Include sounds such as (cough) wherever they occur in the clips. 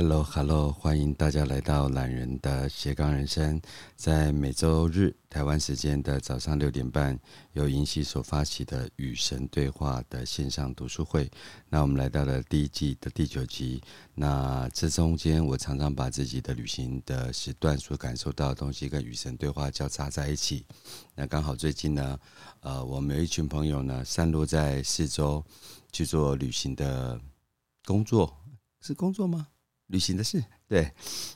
Hello，Hello，欢迎大家来到懒人的斜杠人生。在每周日台湾时间的早上六点半，由银溪所发起的与神对话的线上读书会。那我们来到了第一季的第九集。那这中间，我常常把自己的旅行的时段所感受到的东西跟与神对话交叉在一起。那刚好最近呢，呃，我们有一群朋友呢，散落在四周去做旅行的工作，是工作吗？旅行的事，对，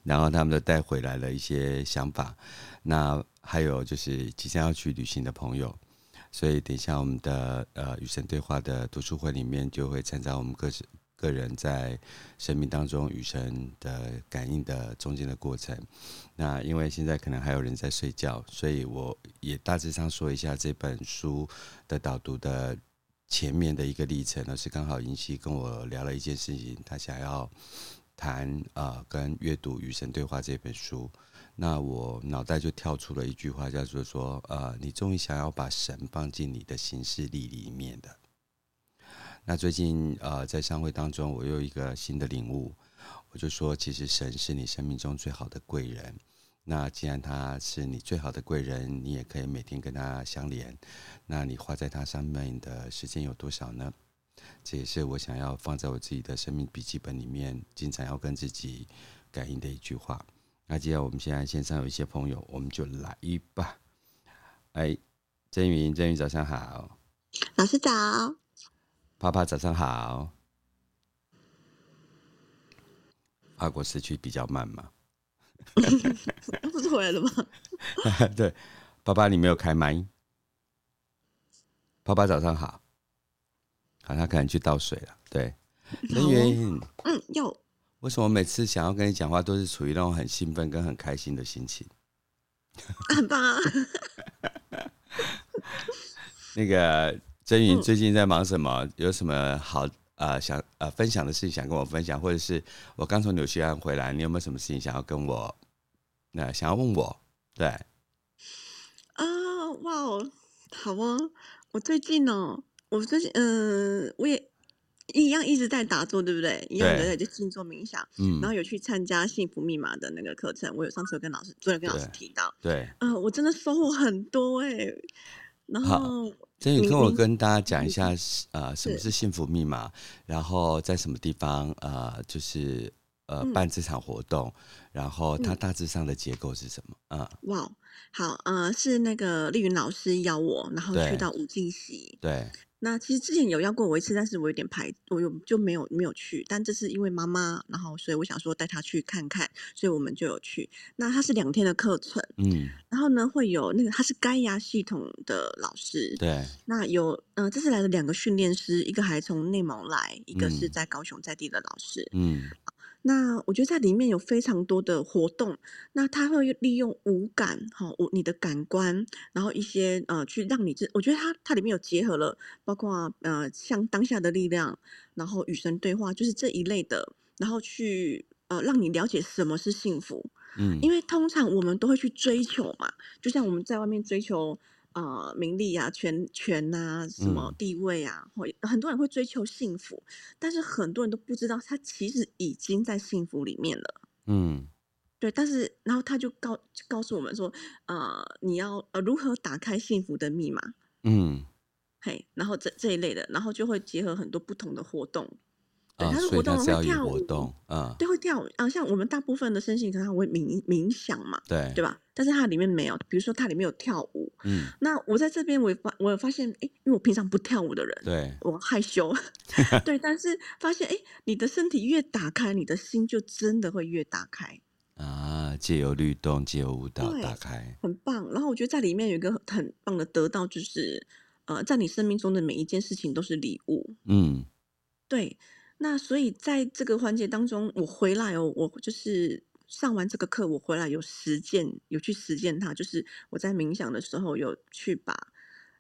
然后他们都带回来了一些想法。那还有就是即将要去旅行的朋友，所以等一下我们的呃与神对话的读书会里面，就会参照我们各自个人在生命当中与神的感应的中间的过程。那因为现在可能还有人在睡觉，所以我也大致上说一下这本书的导读的前面的一个历程，而是刚好银溪跟我聊了一件事情，他想要。谈呃，跟阅读《与神对话》这本书，那我脑袋就跳出了一句话，叫做说呃，你终于想要把神放进你的行事历里面的。那最近呃，在商会当中，我有一个新的领悟，我就说，其实神是你生命中最好的贵人。那既然他是你最好的贵人，你也可以每天跟他相连。那你花在他上面的时间有多少呢？这也是我想要放在我自己的生命笔记本里面，经常要跟自己感应的一句话。那既然我们现在线上有一些朋友，我们就来吧。哎，真云，真云，早上好。老师早。啪啪，早上好。法国时区比较慢嘛？(laughs) 不是回来了吗？(laughs) 对，爸爸，你没有开麦。爸爸，早上好。好，他可能去倒水了。对，曾云，嗯，有。为什么每次想要跟你讲话，都是处于那种很兴奋跟很开心的心情？很棒啊！(laughs) 那个真云最近在忙什么？有什么好呃想呃分享的事情想跟我分享？或者是我刚从纽西兰回来，你有没有什么事情想要跟我？那、呃、想要问我？对。啊，哇哦，好啊！我最近哦。我最近嗯，我也一样一直在打坐，对不对？一样的在就静坐冥想，嗯，然后有去参加幸福密码的那个课程。我有上次有跟老师，昨天跟老师提到，对，嗯、呃，我真的收获很多哎、欸。然后，真宇跟我跟大家讲一下，呃，什么是幸福密码？然后在什么地方呃，就是呃办这场活动？然后它大致上的结构是什么？嗯，哇，好，呃，是那个丽云老师邀我，然后去到五净溪，对。那其实之前有邀过我一次，但是我有点排，我有就没有没有去。但这是因为妈妈，然后所以我想说带她去看看，所以我们就有去。那它是两天的课程，嗯，然后呢会有那个他是盖亚系统的老师，对。那有嗯、呃，这次来了两个训练师，一个还从内蒙来，一个是在高雄在地的老师，嗯。那我觉得在里面有非常多的活动，那他会利用五感，哈，五你的感官，然后一些呃，去让你这，我觉得它它里面有结合了，包括呃，像当下的力量，然后与神对话，就是这一类的，然后去呃，让你了解什么是幸福，嗯，因为通常我们都会去追求嘛，就像我们在外面追求。啊、呃，名利啊，权权啊，什么地位啊，或、嗯、很多人会追求幸福，但是很多人都不知道，他其实已经在幸福里面了。嗯，对。但是，然后他就告告诉我们说，呃，你要呃如何打开幸福的密码？嗯，嘿，然后这这一类的，然后就会结合很多不同的活动。对，它的活动会跳舞，嗯，对，会跳舞啊。像我们大部分的身心，可能会冥冥想嘛，对，对吧？但是它里面没有，比如说它里面有跳舞，嗯。那我在这边，我发，我有发现，哎，因为我平常不跳舞的人，对，我害羞，(laughs) 对。但是发现，哎，你的身体越打开，你的心就真的会越打开啊。借由律动，借由舞蹈打开，很棒。然后我觉得在里面有一个很棒的得到，就是呃，在你生命中的每一件事情都是礼物，嗯，对。那所以在这个环节当中，我回来哦，我就是上完这个课，我回来有实践，有去实践它，就是我在冥想的时候有去把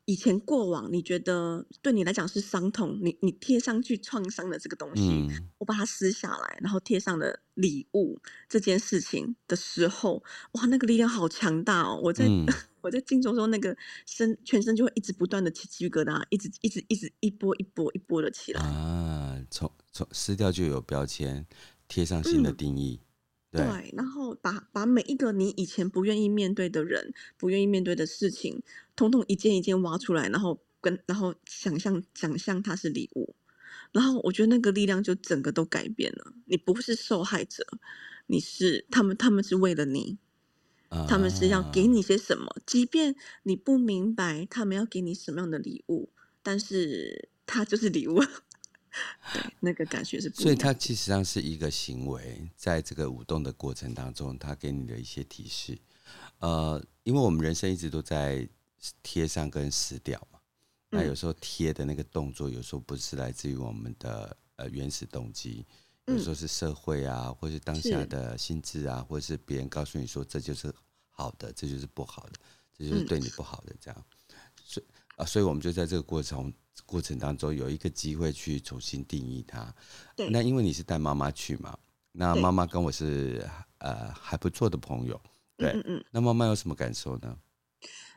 以前过往你觉得对你来讲是伤痛，你你贴上去创伤的这个东西，嗯，我把它撕下来，然后贴上了礼物这件事情的时候，哇，那个力量好强大哦！我在。嗯我在静中中，那个身全身就会一直不断的起鸡皮疙瘩，一直一直一直一波一波一波的起来啊！从从撕掉就有标签，贴上新的定义。嗯、对，对，然后把把每一个你以前不愿意面对的人、不愿意面对的事情，统统一件一件挖出来，然后跟然后想象想象它是礼物，然后我觉得那个力量就整个都改变了。你不是受害者，你是他们，他们是为了你。他们是要给你些什么？即便你不明白他们要给你什么样的礼物，但是它就是礼物。(laughs) 对，那个感觉是不。所以它其实上是一个行为，在这个舞动的过程当中，它给你的一些提示。呃，因为我们人生一直都在贴上跟撕掉嘛，那有时候贴的那个动作，有时候不是来自于我们的呃原始动机。有时候是社会啊，或是当下的心智啊，或者是别人告诉你说，这就是好的，这就是不好的，这就是对你不好的，这样。所以啊，所以我们就在这个过程过程当中有一个机会去重新定义它。对。那因为你是带妈妈去嘛，那妈妈跟我是呃还不错的朋友。对。嗯嗯。那妈妈有什么感受呢？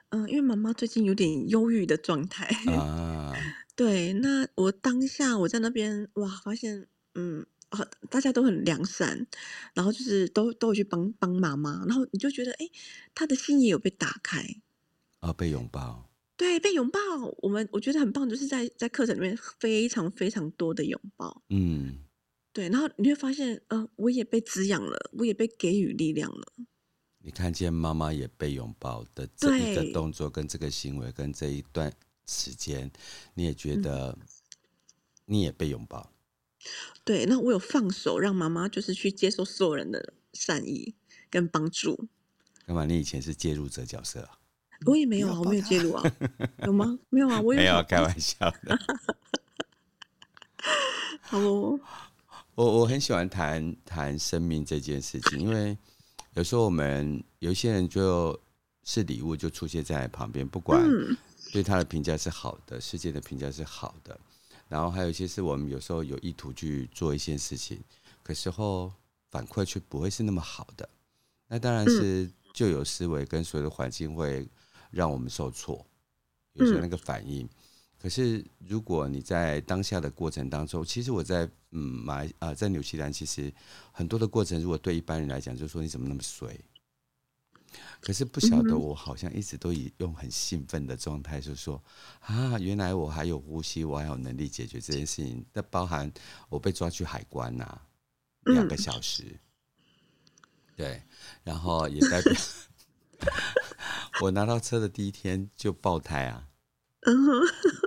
嗯，因为妈妈最近有点忧郁的状态啊。(laughs) 对。那我当下我在那边哇，发现嗯。大家都很良善，然后就是都都会去帮帮妈妈，然后你就觉得，哎，他的心也有被打开，啊，被拥抱，对，被拥抱，我们我觉得很棒，就是在在课程里面非常非常多的拥抱，嗯，对，然后你会发现，呃，我也被滋养了，我也被给予力量了。你看见妈妈也被拥抱的这一个动作，跟这个行为，跟这一段时间，你也觉得你也被拥抱。对，那我有放手，让妈妈就是去接受所有人的善意跟帮助。干嘛？你以前是介入者角色啊？我也没有啊，我没有介入啊，(laughs) 有吗？没有啊，我也没有开玩 (laughs) 笑的。好哦，我我很喜欢谈谈生命这件事情，因为有时候我们有一些人就是礼物就出现在旁边，不管对他的评价是好的，世界的评价是好的。然后还有一些是我们有时候有意图去做一些事情，可时候反馈却不会是那么好的。那当然是旧有思维跟所有的环境会让我们受挫，有时候那个反应。可是如果你在当下的过程当中，其实我在嗯马啊在纽西兰，其实很多的过程，如果对一般人来讲，就是说你怎么那么衰？可是不晓得，我好像一直都以用很兴奋的状态，就是说啊，原来我还有呼吸，我还有能力解决这件事情。那包含我被抓去海关呐、啊，两个小时，对，然后也代表 (laughs) 我拿到车的第一天就爆胎啊，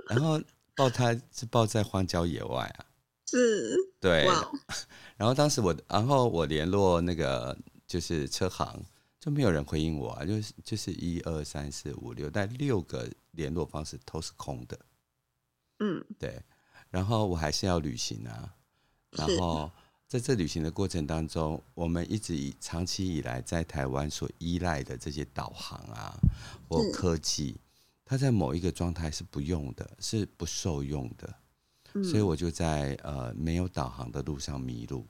然后爆胎是爆在荒郊野外啊，(laughs) 是，对，(laughs) 然后当时我，然后我联络那个就是车行。就没有人回应我啊，就是就是一二三四五六，但六个联络方式都是空的。嗯，对。然后我还是要旅行啊。然后在这旅行的过程当中，我们一直以长期以来在台湾所依赖的这些导航啊或科技，它在某一个状态是不用的，是不受用的。所以我就在呃没有导航的路上迷路。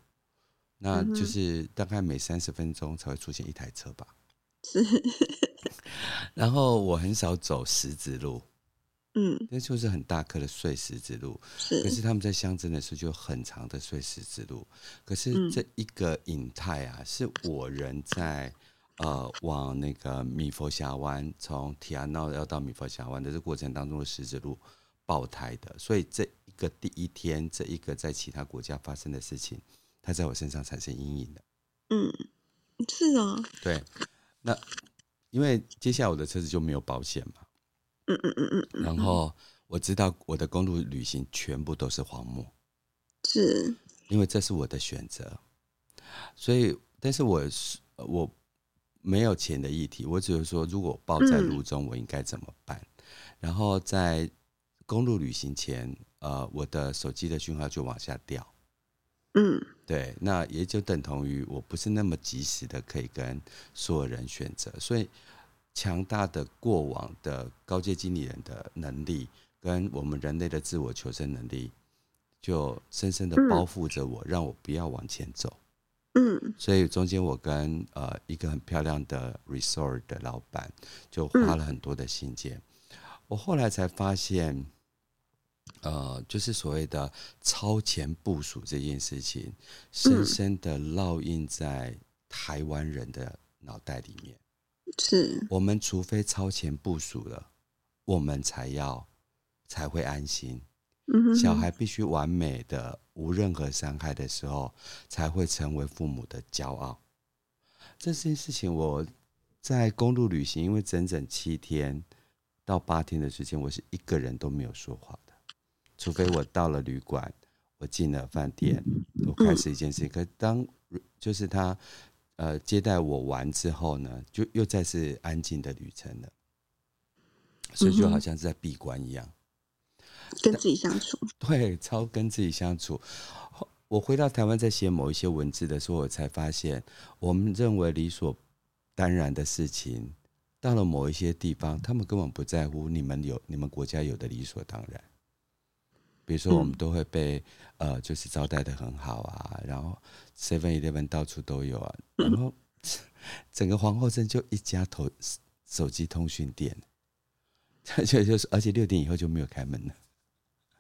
那就是大概每三十分钟才会出现一台车吧。(laughs) 是。然后我很少走石子路，嗯，那就是很大颗的碎石子路。是。可是他们在乡镇的时候就很长的碎石子路。可是这一个影态啊，是我人在呃往那个米佛峡湾，从提亚诺要到米佛峡湾的这过程当中的石子路爆胎的。所以这一个第一天，这一个在其他国家发生的事情。他在我身上产生阴影的，嗯，是啊，对，那因为接下来我的车子就没有保险嘛，嗯嗯嗯嗯，然后我知道我的公路旅行全部都是荒漠，是，因为这是我的选择，所以，但是我是我没有钱的议题，我只是说，如果抱在路中，我应该怎么办？嗯、然后在公路旅行前，呃，我的手机的讯号就往下掉。嗯，对，那也就等同于我不是那么及时的可以跟所有人选择，所以强大的过往的高阶经理人的能力，跟我们人类的自我求生能力，就深深的包覆着我，让我不要往前走。嗯，所以中间我跟呃一个很漂亮的 resort 的老板，就花了很多的心间。我后来才发现，呃，就是所谓的超前部署这件事情，深深的烙印在台湾人的脑袋里面。是我们除非超前部署了，我们才要才会安心。小孩必须完美的、无任何伤害的时候，才会成为父母的骄傲。这件事情，我在公路旅行，因为整整七天到八天的时间，我是一个人都没有说话的，除非我到了旅馆，我进了饭店，我开始一件事情。可当就是他呃接待我完之后呢，就又再次安静的旅程了，所以就好像是在闭关一样。跟自己相处，对，超跟自己相处。我回到台湾，在写某一些文字的时候，我才发现，我们认为理所当然的事情，到了某一些地方，他们根本不在乎。你们有你们国家有的理所当然，比如说，我们都会被、嗯、呃，就是招待的很好啊，然后 Seven Eleven 到处都有啊，然后 (laughs) 整个皇后镇就一家投手机通讯店，(laughs) 而且就是，而且六点以后就没有开门了。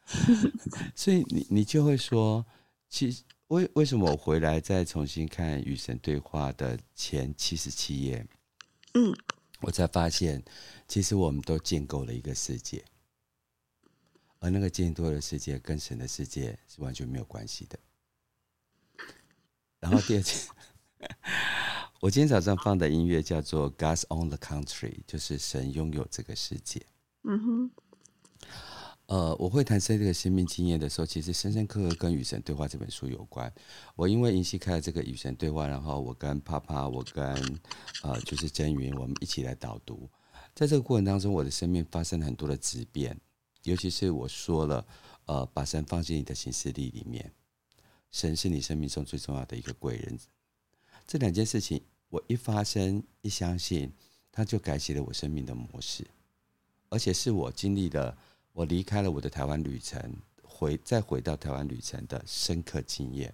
(laughs) 所以你你就会说，其实为为什么我回来再重新看《与神对话》的前七十七页，嗯，我才发现，其实我们都建构了一个世界，而那个见多的世界跟神的世界是完全没有关系的。然后第二件，(laughs) 我今天早上放的音乐叫做《God's Own the Country》，就是神拥有这个世界。嗯哼。呃，我会谈这个生命经验的时候，其实深深刻刻跟《与神对话》这本书有关。我因为银溪开了这个《与神对话》，然后我跟帕帕，我跟呃就是真云，我们一起来导读。在这个过程当中，我的生命发生了很多的质变，尤其是我说了，呃，把神放进你的行事历里面，神是你生命中最重要的一个贵人。这两件事情，我一发生一相信，它就改写了我生命的模式，而且是我经历了。我离开了我的台湾旅程，回再回到台湾旅程的深刻经验。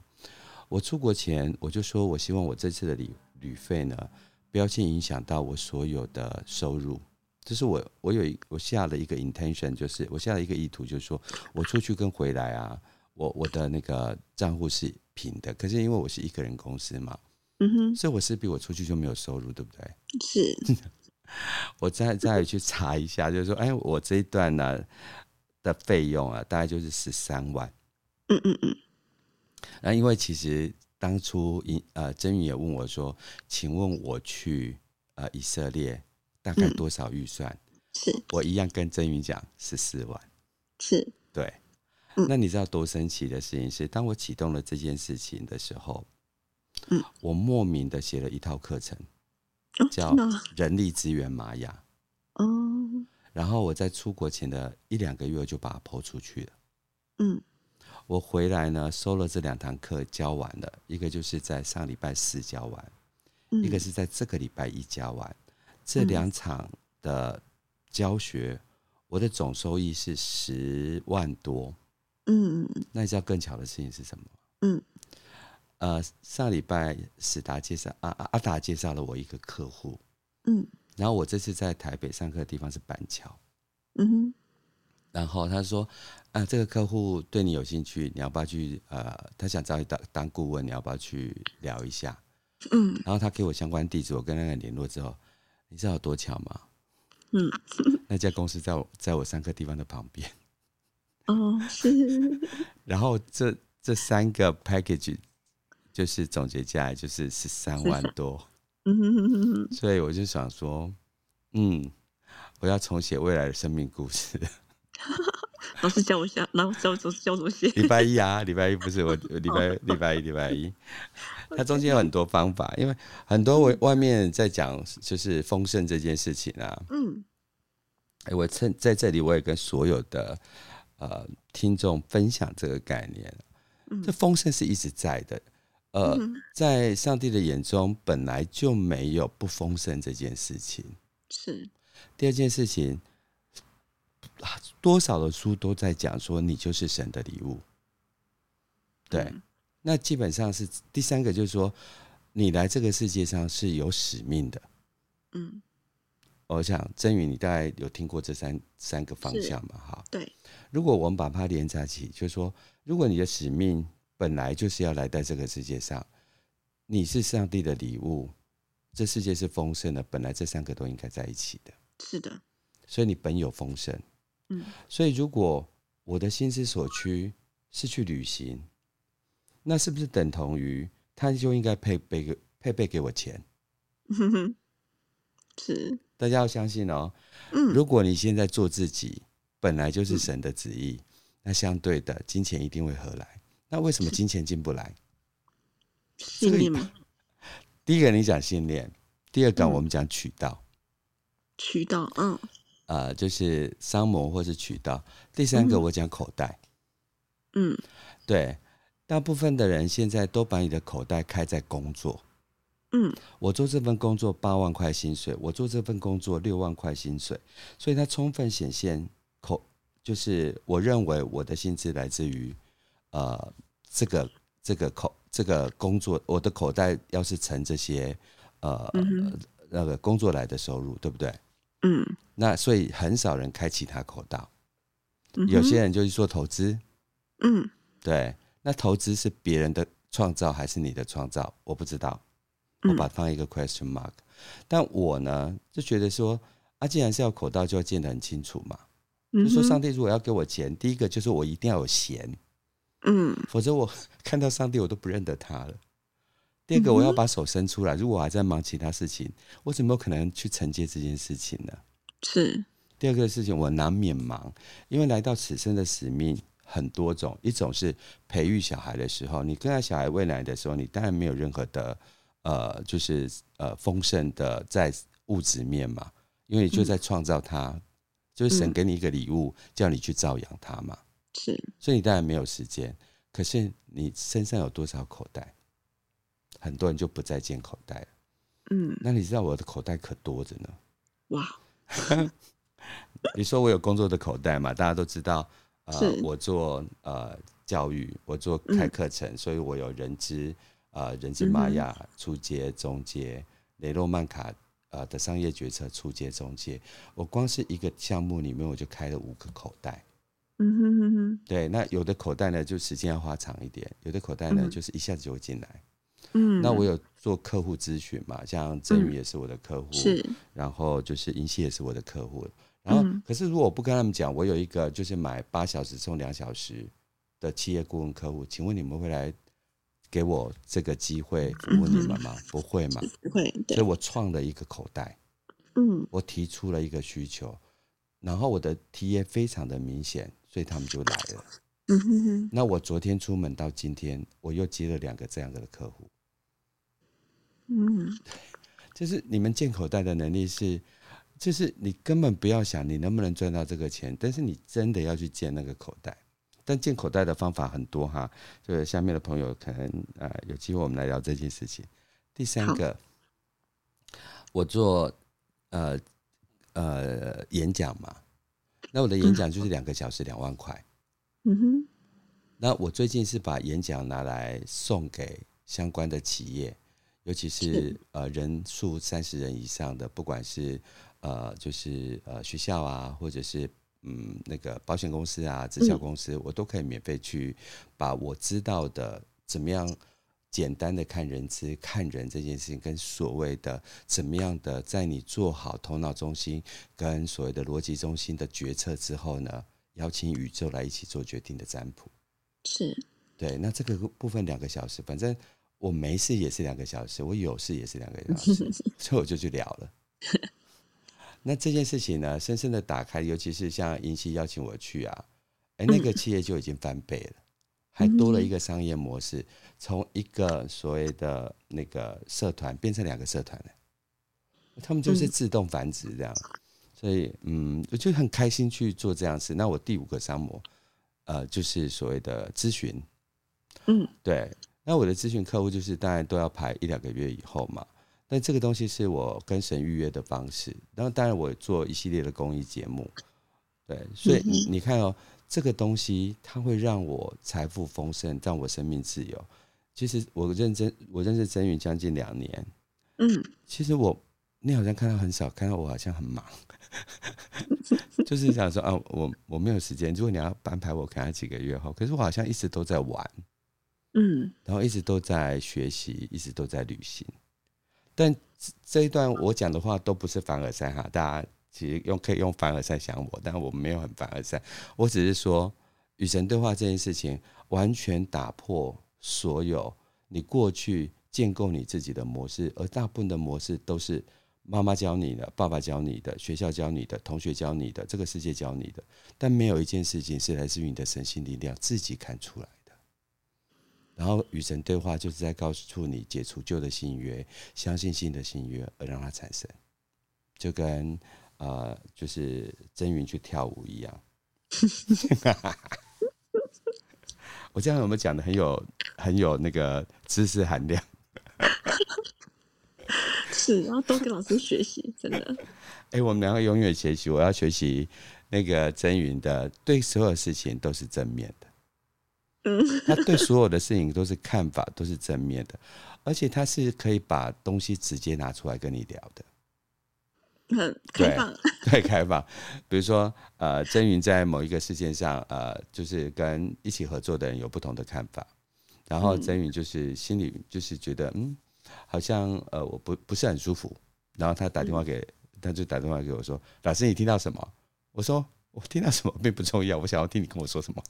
我出国前我就说，我希望我这次的旅旅费呢，不要去影响到我所有的收入。这是我我有一我下了一个 intention，就是我下了一个意图，就是说我出去跟回来啊，我我的那个账户是平的。可是因为我是一个人公司嘛，嗯哼，所以我势必我出去就没有收入，对不对？是。(laughs) 我再再去查一下，就是说，哎，我这一段呢的费用啊，大概就是十三万。嗯嗯嗯。那因为其实当初呃，真宇也问我说，请问我去呃以色列大概多少预算？嗯、是我一样跟真宇讲十四万。是。对。嗯、那你知道多神奇的事情是，当我启动了这件事情的时候，嗯，我莫名的写了一套课程。叫人力资源玛雅哦，然后我在出国前的一两个月就把它抛出去了。嗯，我回来呢，收了这两堂课教完了，一个就是在上礼拜四教完，一个是在这个礼拜一教完。这两场的教学，我的总收益是十万多。嗯，那你知道更巧的事情是什么？嗯。呃，上礼拜史达介绍阿阿达介绍了我一个客户，嗯，然后我这次在台北上课的地方是板桥，嗯哼，然后他说，啊，这个客户对你有兴趣，你要不要去？呃，他想找你当当顾问，你要不要去聊一下？嗯，然后他给我相关地址，我跟那个联络之后，你知道有多巧吗？嗯，(laughs) 那家公司在我在我上课地方的旁边，哦，是，(laughs) 然后这这三个 package。就是总结下来就是十三万多，所以我就想说，嗯，我要重写未来的生命故事。(laughs) 老师教我下，然后教教教我写。礼拜一啊，礼拜一不是我礼拜礼拜一礼拜一，(laughs) 它中间有很多方法，因为很多外外面在讲就是丰盛这件事情啊。嗯，哎，我趁在这里我也跟所有的呃听众分享这个概念，这丰盛是一直在的。呃，在上帝的眼中，本来就没有不丰盛这件事情。是。第二件事情，多少的书都在讲说，你就是神的礼物。对。嗯、那基本上是第三个，就是说，你来这个世界上是有使命的。嗯。我想真宇，你大概有听过这三三个方向嘛？哈，对。如果我们把它连在一起，就是说，如果你的使命本来就是要来到这个世界上，你是上帝的礼物，这世界是丰盛的，本来这三个都应该在一起的。是的。所以你本有丰盛。嗯。所以如果我的心之所趋是去旅行，那是不是等同于他就应该配备个配备给我钱？(laughs) 是。大家要相信哦。嗯。如果你现在做自己。本来就是神的旨意，嗯、那相对的金钱一定会何来？那为什么金钱进不来？信念吗？(laughs) 第一个你讲信念，第二个我们讲渠道。渠道，嗯，呃，就是商模或是渠道。第三个我讲口袋。嗯，对，大部分的人现在都把你的口袋开在工作。嗯，我做这份工作八万块薪水，我做这份工作六万块薪水，所以它充分显现。口就是我认为我的薪资来自于，呃，这个这个口这个工作，我的口袋要是存这些，呃，嗯、那个工作来的收入，对不对？嗯。那所以很少人开其他口道，嗯、有些人就是做投资，嗯，对。那投资是别人的创造还是你的创造？我不知道，我把它放一个 question mark。嗯、但我呢就觉得说，啊，既然是要口道，就要见得很清楚嘛。就说上帝如果要给我钱，第一个就是我一定要有闲，嗯，否则我 (laughs) 看到上帝我都不认得他了。第二个我要把手伸出来，如果我还在忙其他事情，我怎么有可能去承接这件事情呢？是。第二个事情我难免忙，因为来到此生的使命很多种，一种是培育小孩的时候，你跟他小孩未来的时候，你当然没有任何的呃，就是呃丰盛的在物质面嘛，因为你就在创造他。就是神给你一个礼物，嗯、叫你去照养他嘛。是，所以你当然没有时间。可是你身上有多少口袋？很多人就不再见口袋了。嗯，那你知道我的口袋可多着呢。哇！你说我有工作的口袋嘛？大家都知道。呃，我做呃教育，我做开课程，嗯、所以我有人资呃人资玛雅初阶、中阶、雷诺曼卡。呃的商业决策初阶中阶，我光是一个项目里面我就开了五个口袋。嗯哼哼哼，对，那有的口袋呢就时间要花长一点，有的口袋呢、嗯、就是一下子就会进来。嗯，那我有做客户咨询嘛，像振宇也是我的客户，然后就是银溪也是我的客户，然后、嗯、可是如果我不跟他们讲，我有一个就是买八小时送两小时的企业顾问客户，请问你们会来？给我这个机会服务你们吗？不会嘛？不会。所以我创了一个口袋，嗯，我提出了一个需求，然后我的 TA 非常的明显，所以他们就来了。嗯哼哼。那我昨天出门到今天，我又接了两个这样的客户。嗯，就是你们建口袋的能力是，就是你根本不要想你能不能赚到这个钱，但是你真的要去建那个口袋。但建口袋的方法很多哈，就是下面的朋友可能呃有机会我们来聊这件事情。第三个，我做呃呃演讲嘛，那我的演讲就是两个小时两万块。嗯哼。那我最近是把演讲拿来送给相关的企业，尤其是，是呃人数三十人以上的，不管是呃就是呃学校啊，或者是。嗯，那个保险公司啊，直销公司，嗯、我都可以免费去把我知道的怎么样简单的看人资、看人这件事情，跟所谓的怎么样的在你做好头脑中心跟所谓的逻辑中心的决策之后呢，邀请宇宙来一起做决定的占卜。是，对，那这个部分两个小时，反正我没事也是两个小时，我有事也是两个小时，(laughs) 所以我就去聊了。那这件事情呢，深深的打开，尤其是像银溪邀请我去啊，哎，那个企业就已经翻倍了，还多了一个商业模式，从一个所谓的那个社团变成两个社团了，他们就是自动繁殖这样，所以嗯，我就很开心去做这样事。那我第五个商模，呃，就是所谓的咨询，嗯，对，那我的咨询客户就是当然都要排一两个月以后嘛。但这个东西是我跟神预约的方式，然后当然我做一系列的公益节目，对，所以你你看哦，这个东西它会让我财富丰盛，让我生命自由。其实我认真，我认识真宇将近两年，嗯，其实我你好像看到很少，看到我好像很忙，(laughs) 就是想说啊，我我没有时间。如果你要安排我，可能几个月后，可是我好像一直都在玩，嗯，然后一直都在学习，一直都在旅行。但这一段我讲的话都不是凡尔赛哈，大家其实用可以用凡尔赛想我，但我没有很凡尔赛，我只是说与神对话这件事情完全打破所有你过去建构你自己的模式，而大部分的模式都是妈妈教你的、爸爸教你的、学校教你的、同学教你的、这个世界教你的，但没有一件事情是来自于你的神性力量自己看出来。然后与神对话，就是在告诉你解除旧的信约，相信新的信约，而让它产生，就跟呃，就是真云去跳舞一样。(laughs) 我这样有没有讲的很有很有那个知识含量？(laughs) 是，然后多跟老师学习，真的。(laughs) 哎、欸，我们两个永远学习，我要学习那个真云的，对所有事情都是正面的。他对所有的事情都是看法都是正面的，而且他是可以把东西直接拿出来跟你聊的，很开放，(laughs) 对，对开放。比如说，呃，真云在某一个事件上，呃，就是跟一起合作的人有不同的看法，然后真云就是心里就是觉得，嗯，好像呃我不不是很舒服，然后他打电话给，他就打电话给我说，老师你听到什么？我说我听到什么并不重要，我想要听你跟我说什么。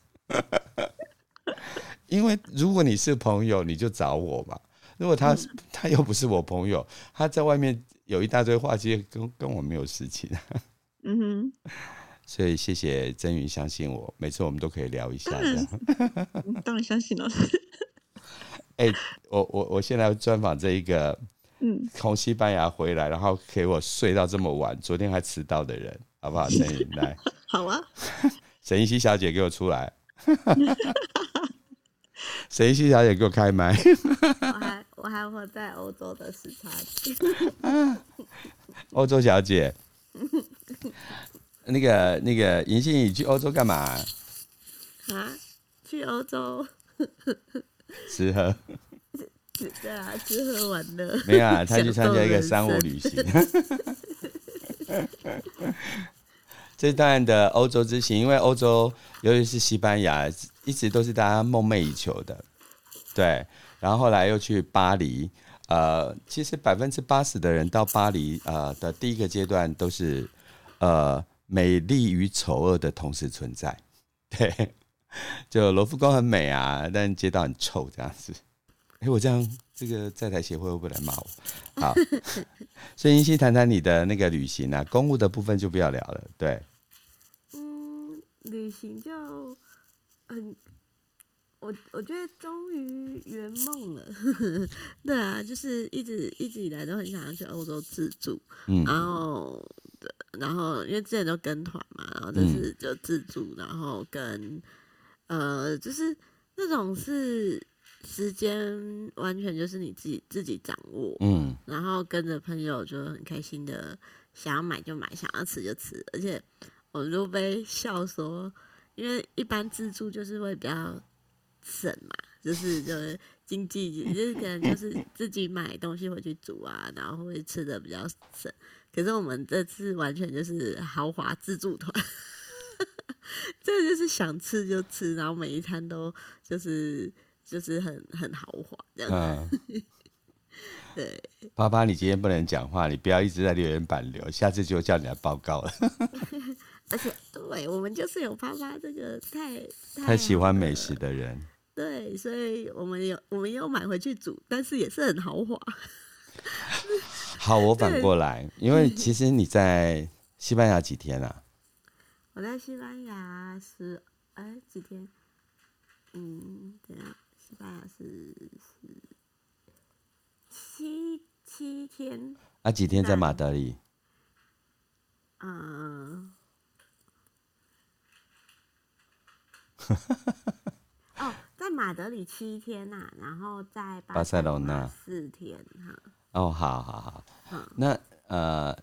因为如果你是朋友，你就找我嘛。如果他、嗯、他又不是我朋友，他在外面有一大堆话，其实跟跟我没有事情。嗯哼。(laughs) 所以谢谢真云相信我，每次我们都可以聊一下。当然，当然相信了。(laughs) 哎、欸，我我我现在要专访这一个，嗯，从西班牙回来，然后给我睡到这么晚，昨天还迟到的人，好不好？(laughs) 真云来。好啊。沈一希小姐，给我出来。(laughs) 谁西小姐给我开麦？(laughs) 我还我还活在欧洲的时差。(laughs) 欧洲小姐，那个那个银杏，你去欧洲干嘛？啊？去欧洲吃喝？对啊，吃喝玩乐。没有啊，他去参加一个商务旅行。这段的欧洲之行，因为欧洲，尤其是西班牙，一直都是大家梦寐以求的，对。然后后来又去巴黎，呃，其实百分之八十的人到巴黎，呃的第一个阶段都是，呃，美丽与丑恶的同时存在，对。就罗浮宫很美啊，但街道很臭，这样子。哎，我这样，这个在台协会会不会来骂我？好，(laughs) 所以英熙谈谈你的那个旅行啊，公务的部分就不要聊了。对，嗯，旅行就很，我我觉得终于圆梦了。(laughs) 对啊，就是一直一直以来都很想要去欧洲自助，嗯，然后然后因为之前都跟团嘛，然后这次就自助，然后跟呃，就是那种是。时间完全就是你自己自己掌握，嗯，然后跟着朋友就很开心的，想要买就买，想要吃就吃，而且我都被笑说，因为一般自助就是会比较省嘛，就是就是经济，就是可能就是自己买东西回去煮啊，然后会吃的比较省。可是我们这次完全就是豪华自助团，(laughs) 这就是想吃就吃，然后每一餐都就是。就是很很豪华这样子，嗯、(laughs) 对。爸爸，你今天不能讲话，你不要一直在留言板留，下次就叫你来报告了。(laughs) 而且，对我们就是有爸爸这个太太，太喜欢美食的人。对，所以我们有我们有买回去煮，但是也是很豪华。(laughs) 好，我反过来，因为其实你在西班牙几天啊？我在西班牙是哎几天？嗯，对啊。西班牙是是七七天，啊，几天在马德里？嗯，哦，在马德里七天呐、啊，然后在巴塞罗那四天哈。哦，好好好，嗯、那呃，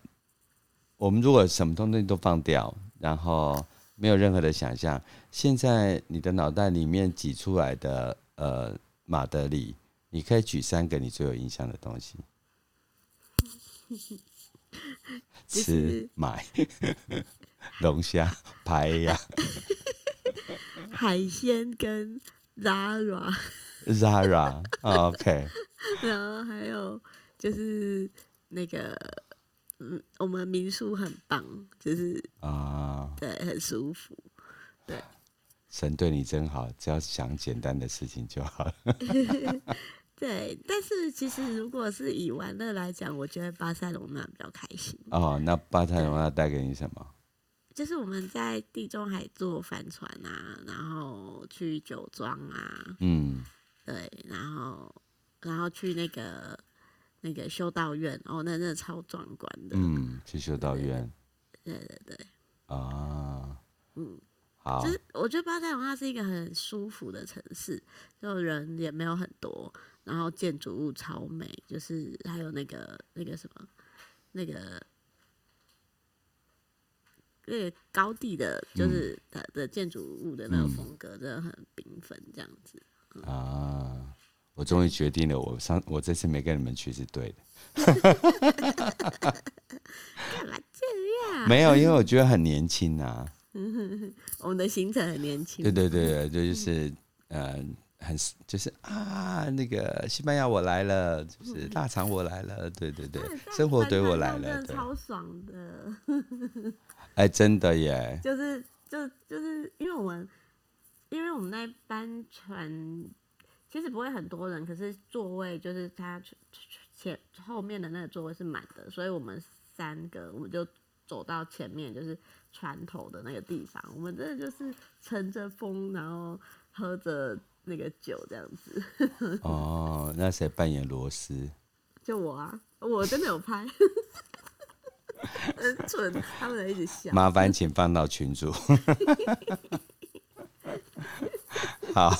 我们如果什么东西都放掉，然后没有任何的想象，现在你的脑袋里面挤出来的。呃，马德里，你可以举三个你最有印象的东西。(laughs) 吃买 (laughs) 龙虾、排呀、(laughs) 海鲜跟 Zara。Zara，OK。然后还有就是那个，嗯，我们民宿很棒，就是啊，对，很舒服，对。神对你真好，只要想简单的事情就好了。(laughs) (laughs) 对，但是其实如果是以玩乐来讲，我觉得巴塞罗那比较开心。哦，那巴塞罗那带给你什么？就是我们在地中海坐帆船啊，然后去酒庄啊，嗯，对，然后然后去那个那个修道院，哦，那真的超壮观的。嗯，去修道院。对对对。啊，嗯。就是我觉得巴塞隆纳是一个很舒服的城市，就人也没有很多，然后建筑物超美，就是还有那个那个什么，那个那个高地的，就是的的建筑物的那个风格，真的很缤纷，这样子。嗯、啊！我终于决定了，我上我这次没跟你们去是对的。(laughs) 干嘛这样？(laughs) 没有，因为我觉得很年轻啊。我们的行程很年轻。对对对，就是呃，很就是啊，那个西班牙我来了，就是大肠我来了，对对对，生活怼我来了，超爽的。哎，真的耶！就是就就是因为我们因为我们那班船其实不会很多人，可是座位就是它前后面的那个座位是满的，所以我们三个我们就走到前面，就是。船头的那个地方，我们真的就是乘着风，然后喝着那个酒这样子。(laughs) 哦，那谁扮演罗斯？就我啊，我真的有拍，(laughs) 很蠢，他们一直笑。麻烦请放到群组。(laughs) 好，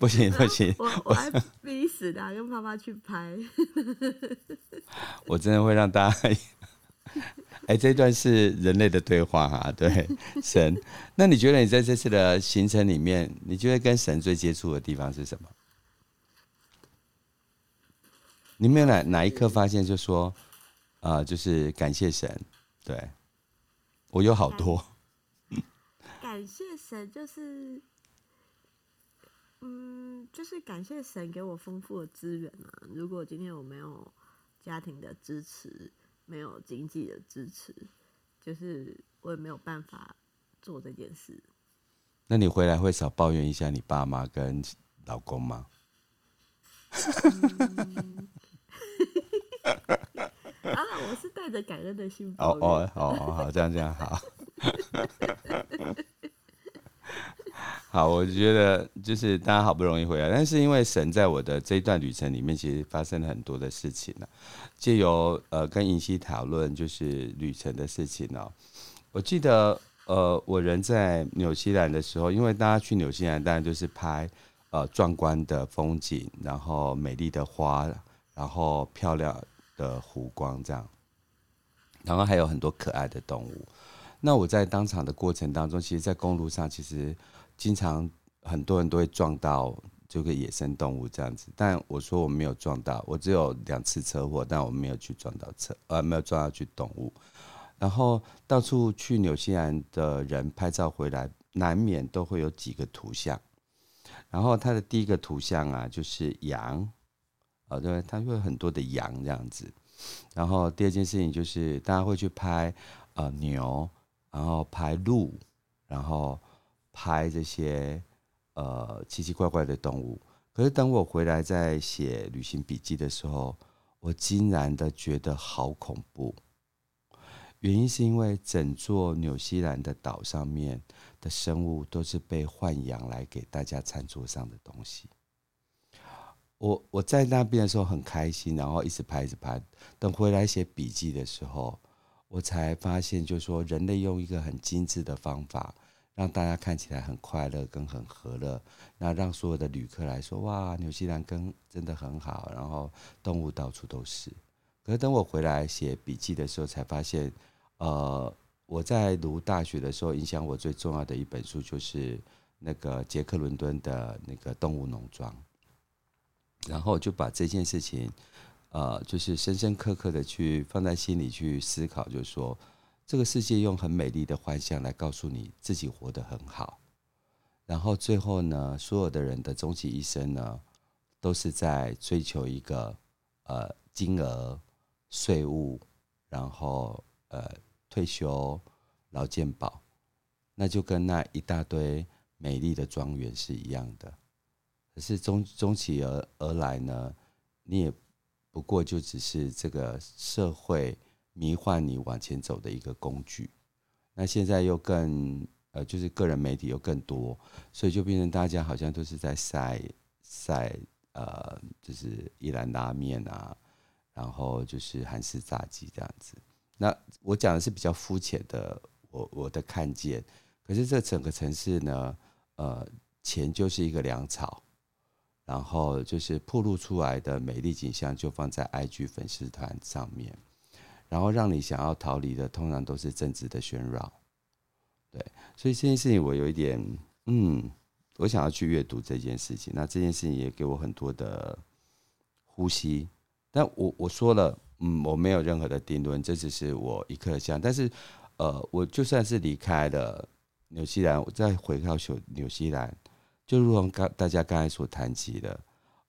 不行不行，我我还逼死他跟爸爸去拍。我真的会让大家。哎，这段是人类的对话哈，(laughs) 对神。那你觉得你在这次的行程里面，你觉得跟神最接触的地方是什么？你没有哪哪一刻发现就说，啊、呃，就是感谢神。对，我有好多。(laughs) 感谢神就是，嗯，就是感谢神给我丰富的资源啊。如果今天我没有家庭的支持。没有经济的支持，就是我也没有办法做这件事。那你回来会少抱怨一下你爸妈跟老公吗？嗯、(laughs) 啊，我是带着感恩的心哦。哦哦哦，好，这样这样好。(laughs) 好，我觉得就是大家好不容易回来，但是因为神在我的这一段旅程里面，其实发生了很多的事情呢。借由呃跟银溪讨论就是旅程的事情呢。我记得呃我人在纽西兰的时候，因为大家去纽西兰当然就是拍呃壮观的风景，然后美丽的花，然后漂亮的湖光这样，然后还有很多可爱的动物。那我在当场的过程当中，其实，在公路上其实。经常很多人都会撞到这个野生动物这样子，但我说我没有撞到，我只有两次车祸，但我没有去撞到车，呃，没有撞到去动物。然后到处去纽西兰的人拍照回来，难免都会有几个图像。然后他的第一个图像啊，就是羊，啊，对，他会有很多的羊这样子。然后第二件事情就是大家会去拍呃牛，然后拍鹿，然后。拍这些呃奇奇怪怪的动物，可是等我回来在写旅行笔记的时候，我惊然的觉得好恐怖。原因是因为整座纽西兰的岛上面的生物都是被豢养来给大家餐桌上的东西。我我在那边的时候很开心，然后一直拍一直拍。等回来写笔记的时候，我才发现，就是说人类用一个很精致的方法。让大家看起来很快乐，跟很和乐，那让所有的旅客来说，哇，纽西兰跟真的很好，然后动物到处都是。可是等我回来写笔记的时候，才发现，呃，我在读大学的时候，影响我最重要的一本书就是那个杰克伦敦的那个动物农庄，然后就把这件事情，呃，就是深深刻刻的去放在心里去思考，就是说，这个世界用很美丽的幻象来告诉你自己活得很好，然后最后呢，所有的人的终其一生呢，都是在追求一个呃金额、税务，然后呃退休、劳健保，那就跟那一大堆美丽的庄园是一样的。可是终终其而而来呢，你也。不过就只是这个社会迷幻你往前走的一个工具。那现在又更呃，就是个人媒体又更多，所以就变成大家好像都是在晒晒呃，就是一兰拉面啊，然后就是韩式炸鸡这样子。那我讲的是比较肤浅的，我我的看见。可是这整个城市呢，呃，钱就是一个粮草。然后就是曝露出来的美丽景象，就放在 IG 粉丝团上面，然后让你想要逃离的，通常都是政治的喧扰。对，所以这件事情我有一点，嗯，我想要去阅读这件事情。那这件事情也给我很多的呼吸。但我我说了，嗯，我没有任何的定论，这只是我一刻的想。但是，呃，我就算是离开了纽西兰，我再回到纽纽西兰。就如同刚大家刚才所谈及的，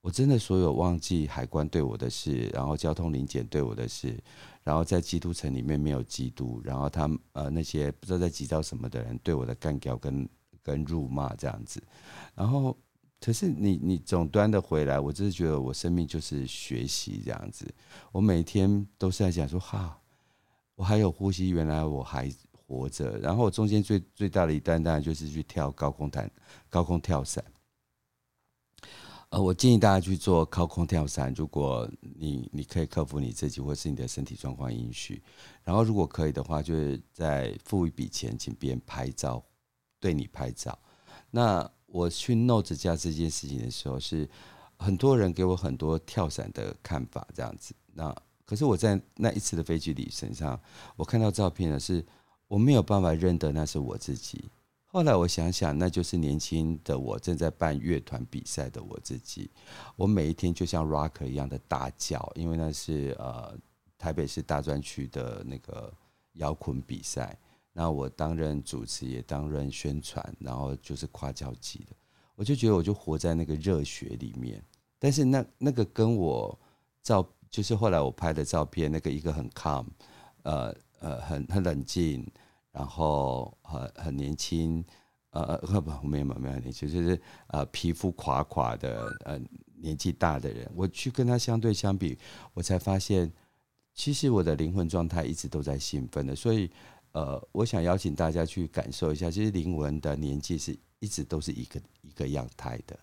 我真的所有忘记海关对我的事，然后交通临检对我的事，然后在基督城里面没有基督，然后他呃那些不知道在急躁什么的人对我的干掉跟跟辱骂这样子，然后可是你你总端的回来，我真是觉得我生命就是学习这样子，我每天都是在想说哈，我还有呼吸，原来我还。活着，然后中间最最大的一段当然就是去跳高空弹、高空跳伞。呃，我建议大家去做高空跳伞，如果你你可以克服你自己或是你的身体状况允许，然后如果可以的话，就是再付一笔钱请别人拍照，对你拍照。那我去 Note 加这件事情的时候，是很多人给我很多跳伞的看法，这样子。那可是我在那一次的飞机旅程上，我看到照片呢是。我没有办法认得那是我自己。后来我想想，那就是年轻的我正在办乐团比赛的我自己。我每一天就像 rocker 一样的大叫，因为那是呃台北市大专区的那个摇滚比赛。那我担任主持，也担任宣传，然后就是跨交机的。我就觉得我就活在那个热血里面。但是那那个跟我照，就是后来我拍的照片，那个一个很 calm，呃。呃，很很冷静，然后很很年轻，呃呃不，没有没有没有年轻，就是呃皮肤垮垮的呃年纪大的人，我去跟他相对相比，我才发现，其实我的灵魂状态一直都在兴奋的，所以呃，我想邀请大家去感受一下，其实灵魂的年纪是一直都是一个一个样态的，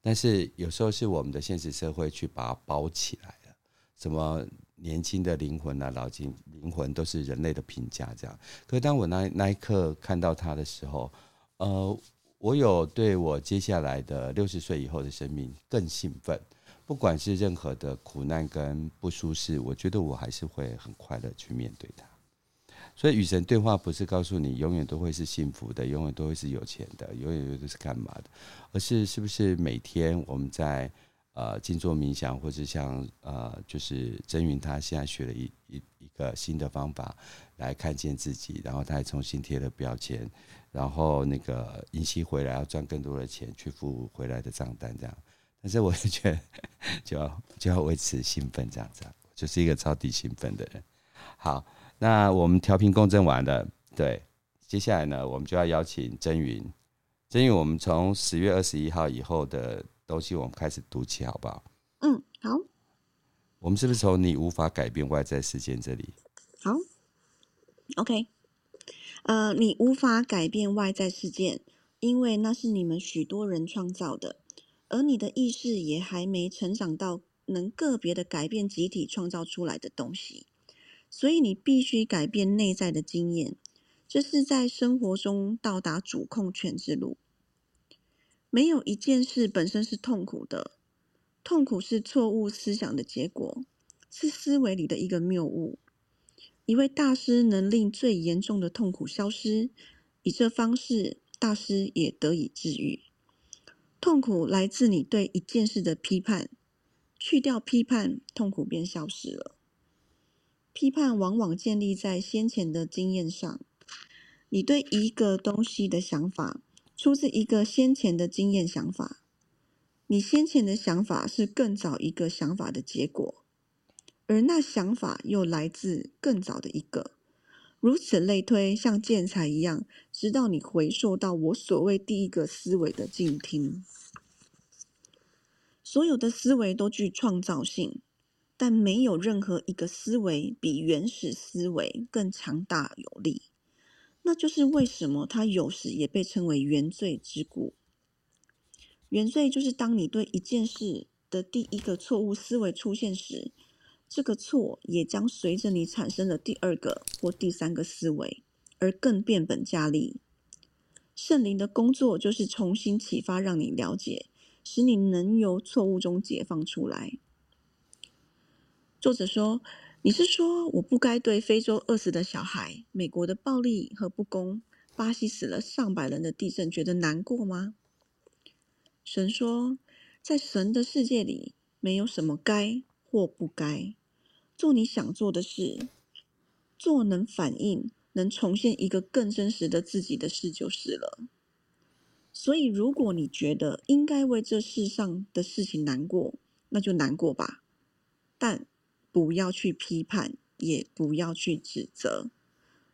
但是有时候是我们的现实社会去把它包起来了，什么？年轻的灵魂啊，老金灵魂都是人类的评价，这样。可当我那那一刻看到他的时候，呃，我有对我接下来的六十岁以后的生命更兴奋。不管是任何的苦难跟不舒适，我觉得我还是会很快乐去面对它。所以与神对话不是告诉你永远都会是幸福的，永远都会是有钱的，永远都是干嘛的，而是是不是每天我们在。呃，静坐冥想，或者像呃，就是真云他现在学了一一一个新的方法来看见自己，然后他还重新贴了标签，然后那个银溪回来要赚更多的钱去付回来的账单，这样。但是我就觉得就要就要维持兴奋这样子，就是一个超级兴奋的人。好，那我们调频共振完了，对，接下来呢，我们就要邀请真云，真云，我们从十月二十一号以后的。东西我们开始读起，好不好？嗯，好。我们是不是从你无法改变外在事件这里？好，OK。呃，你无法改变外在事件，因为那是你们许多人创造的，而你的意识也还没成长到能个别的改变集体创造出来的东西，所以你必须改变内在的经验，这是在生活中到达主控权之路。没有一件事本身是痛苦的，痛苦是错误思想的结果，是思维里的一个谬误。一位大师能令最严重的痛苦消失，以这方式，大师也得以治愈。痛苦来自你对一件事的批判，去掉批判，痛苦便消失了。批判往往建立在先前的经验上。你对一个东西的想法，出自一个先前的经验想法。你先前的想法是更早一个想法的结果，而那想法又来自更早的一个。如此类推，像建材一样，直到你回溯到我所谓第一个思维的静听。所有的思维都具创造性，但没有任何一个思维比原始思维更强大有力。那就是为什么它有时也被称为原罪之故。原罪就是当你对一件事的第一个错误思维出现时，这个错也将随着你产生的第二个或第三个思维而更变本加厉。圣灵的工作就是重新启发，让你了解，使你能由错误中解放出来。作者说。你是说我不该对非洲饿死的小孩、美国的暴力和不公、巴西死了上百人的地震觉得难过吗？神说，在神的世界里，没有什么该或不该。做你想做的事，做能反映、能重现一个更真实的自己的事就是了。所以，如果你觉得应该为这世上的事情难过，那就难过吧。但不要去批判，也不要去指责，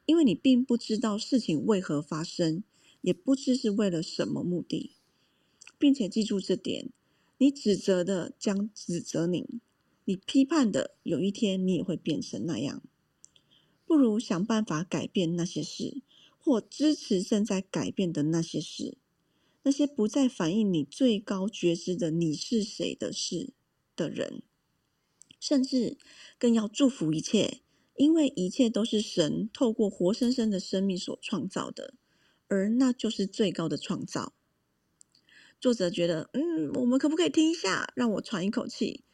因为你并不知道事情为何发生，也不知是为了什么目的，并且记住这点：你指责的将指责你，你批判的有一天你也会变成那样。不如想办法改变那些事，或支持正在改变的那些事，那些不再反映你最高觉知的你是谁的事的人。甚至更要祝福一切，因为一切都是神透过活生生的生命所创造的，而那就是最高的创造。作者觉得，嗯，我们可不可以听一下，让我喘一口气？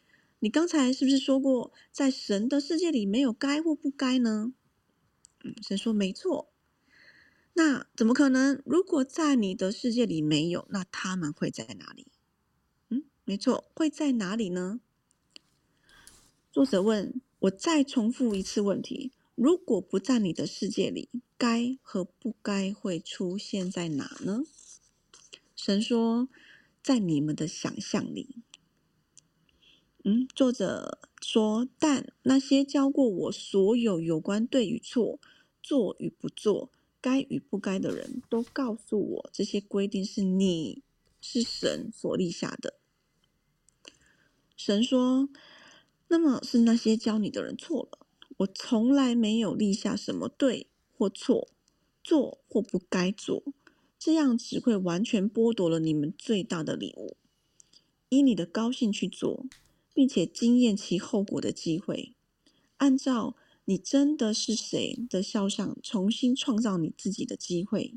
你刚才是不是说过，在神的世界里没有该或不该呢？嗯，神说没错。那怎么可能？如果在你的世界里没有，那他们会在哪里？嗯，没错，会在哪里呢？作者问，我再重复一次问题：如果不在你的世界里，该和不该会出现在哪呢？神说，在你们的想象里。嗯，作者说，但那些教过我所有有关对与错、做与不做、该与不该的人都告诉我，这些规定是你是神所立下的。神说。那么是那些教你的人错了。我从来没有立下什么对或错，做或不该做，这样只会完全剥夺了你们最大的礼物，以你的高兴去做，并且经验其后果的机会，按照你真的是谁的肖像重新创造你自己的机会，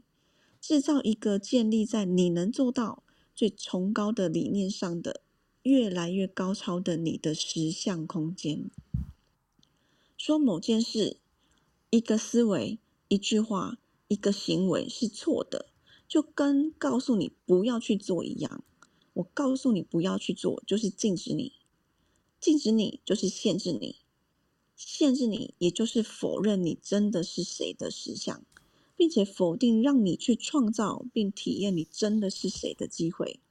制造一个建立在你能做到最崇高的理念上的。越来越高超的你的实相空间，说某件事、一个思维、一句话、一个行为是错的，就跟告诉你不要去做一样。我告诉你不要去做，就是禁止你；禁止你就是限制你；限制你也就是否认你真的是谁的实相，并且否定让你去创造并体验你真的是谁的机会。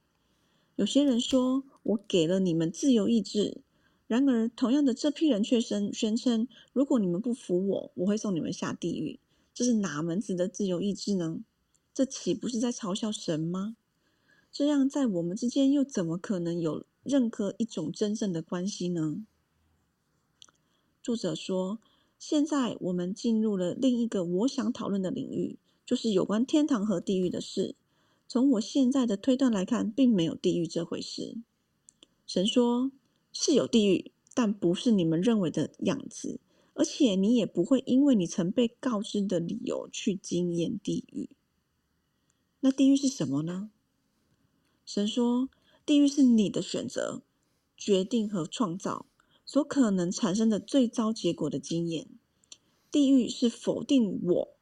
有些人说，我给了你们自由意志，然而同样的这批人却宣宣称，如果你们不服我，我会送你们下地狱。这是哪门子的自由意志呢？这岂不是在嘲笑神吗？这样在我们之间又怎么可能有任何一种真正的关系呢？作者说，现在我们进入了另一个我想讨论的领域，就是有关天堂和地狱的事。从我现在的推断来看，并没有地狱这回事。神说是有地狱，但不是你们认为的样子，而且你也不会因为你曾被告知的理由去经验地狱。那地狱是什么呢？神说，地狱是你的选择、决定和创造所可能产生的最糟结果的经验。地狱是否定我，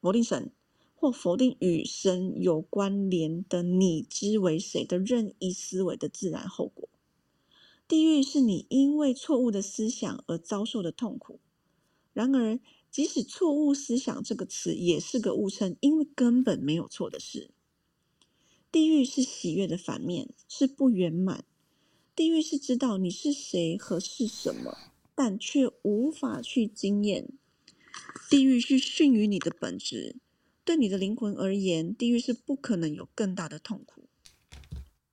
否定神。或否定与神有关联的你之为谁的任意思维的自然后果，地狱是你因为错误的思想而遭受的痛苦。然而，即使错误思想这个词也是个误称，因为根本没有错的事。地狱是喜悦的反面，是不圆满。地狱是知道你是谁和是什么，但却无法去经验。地狱是逊于你的本质。对你的灵魂而言，地狱是不可能有更大的痛苦。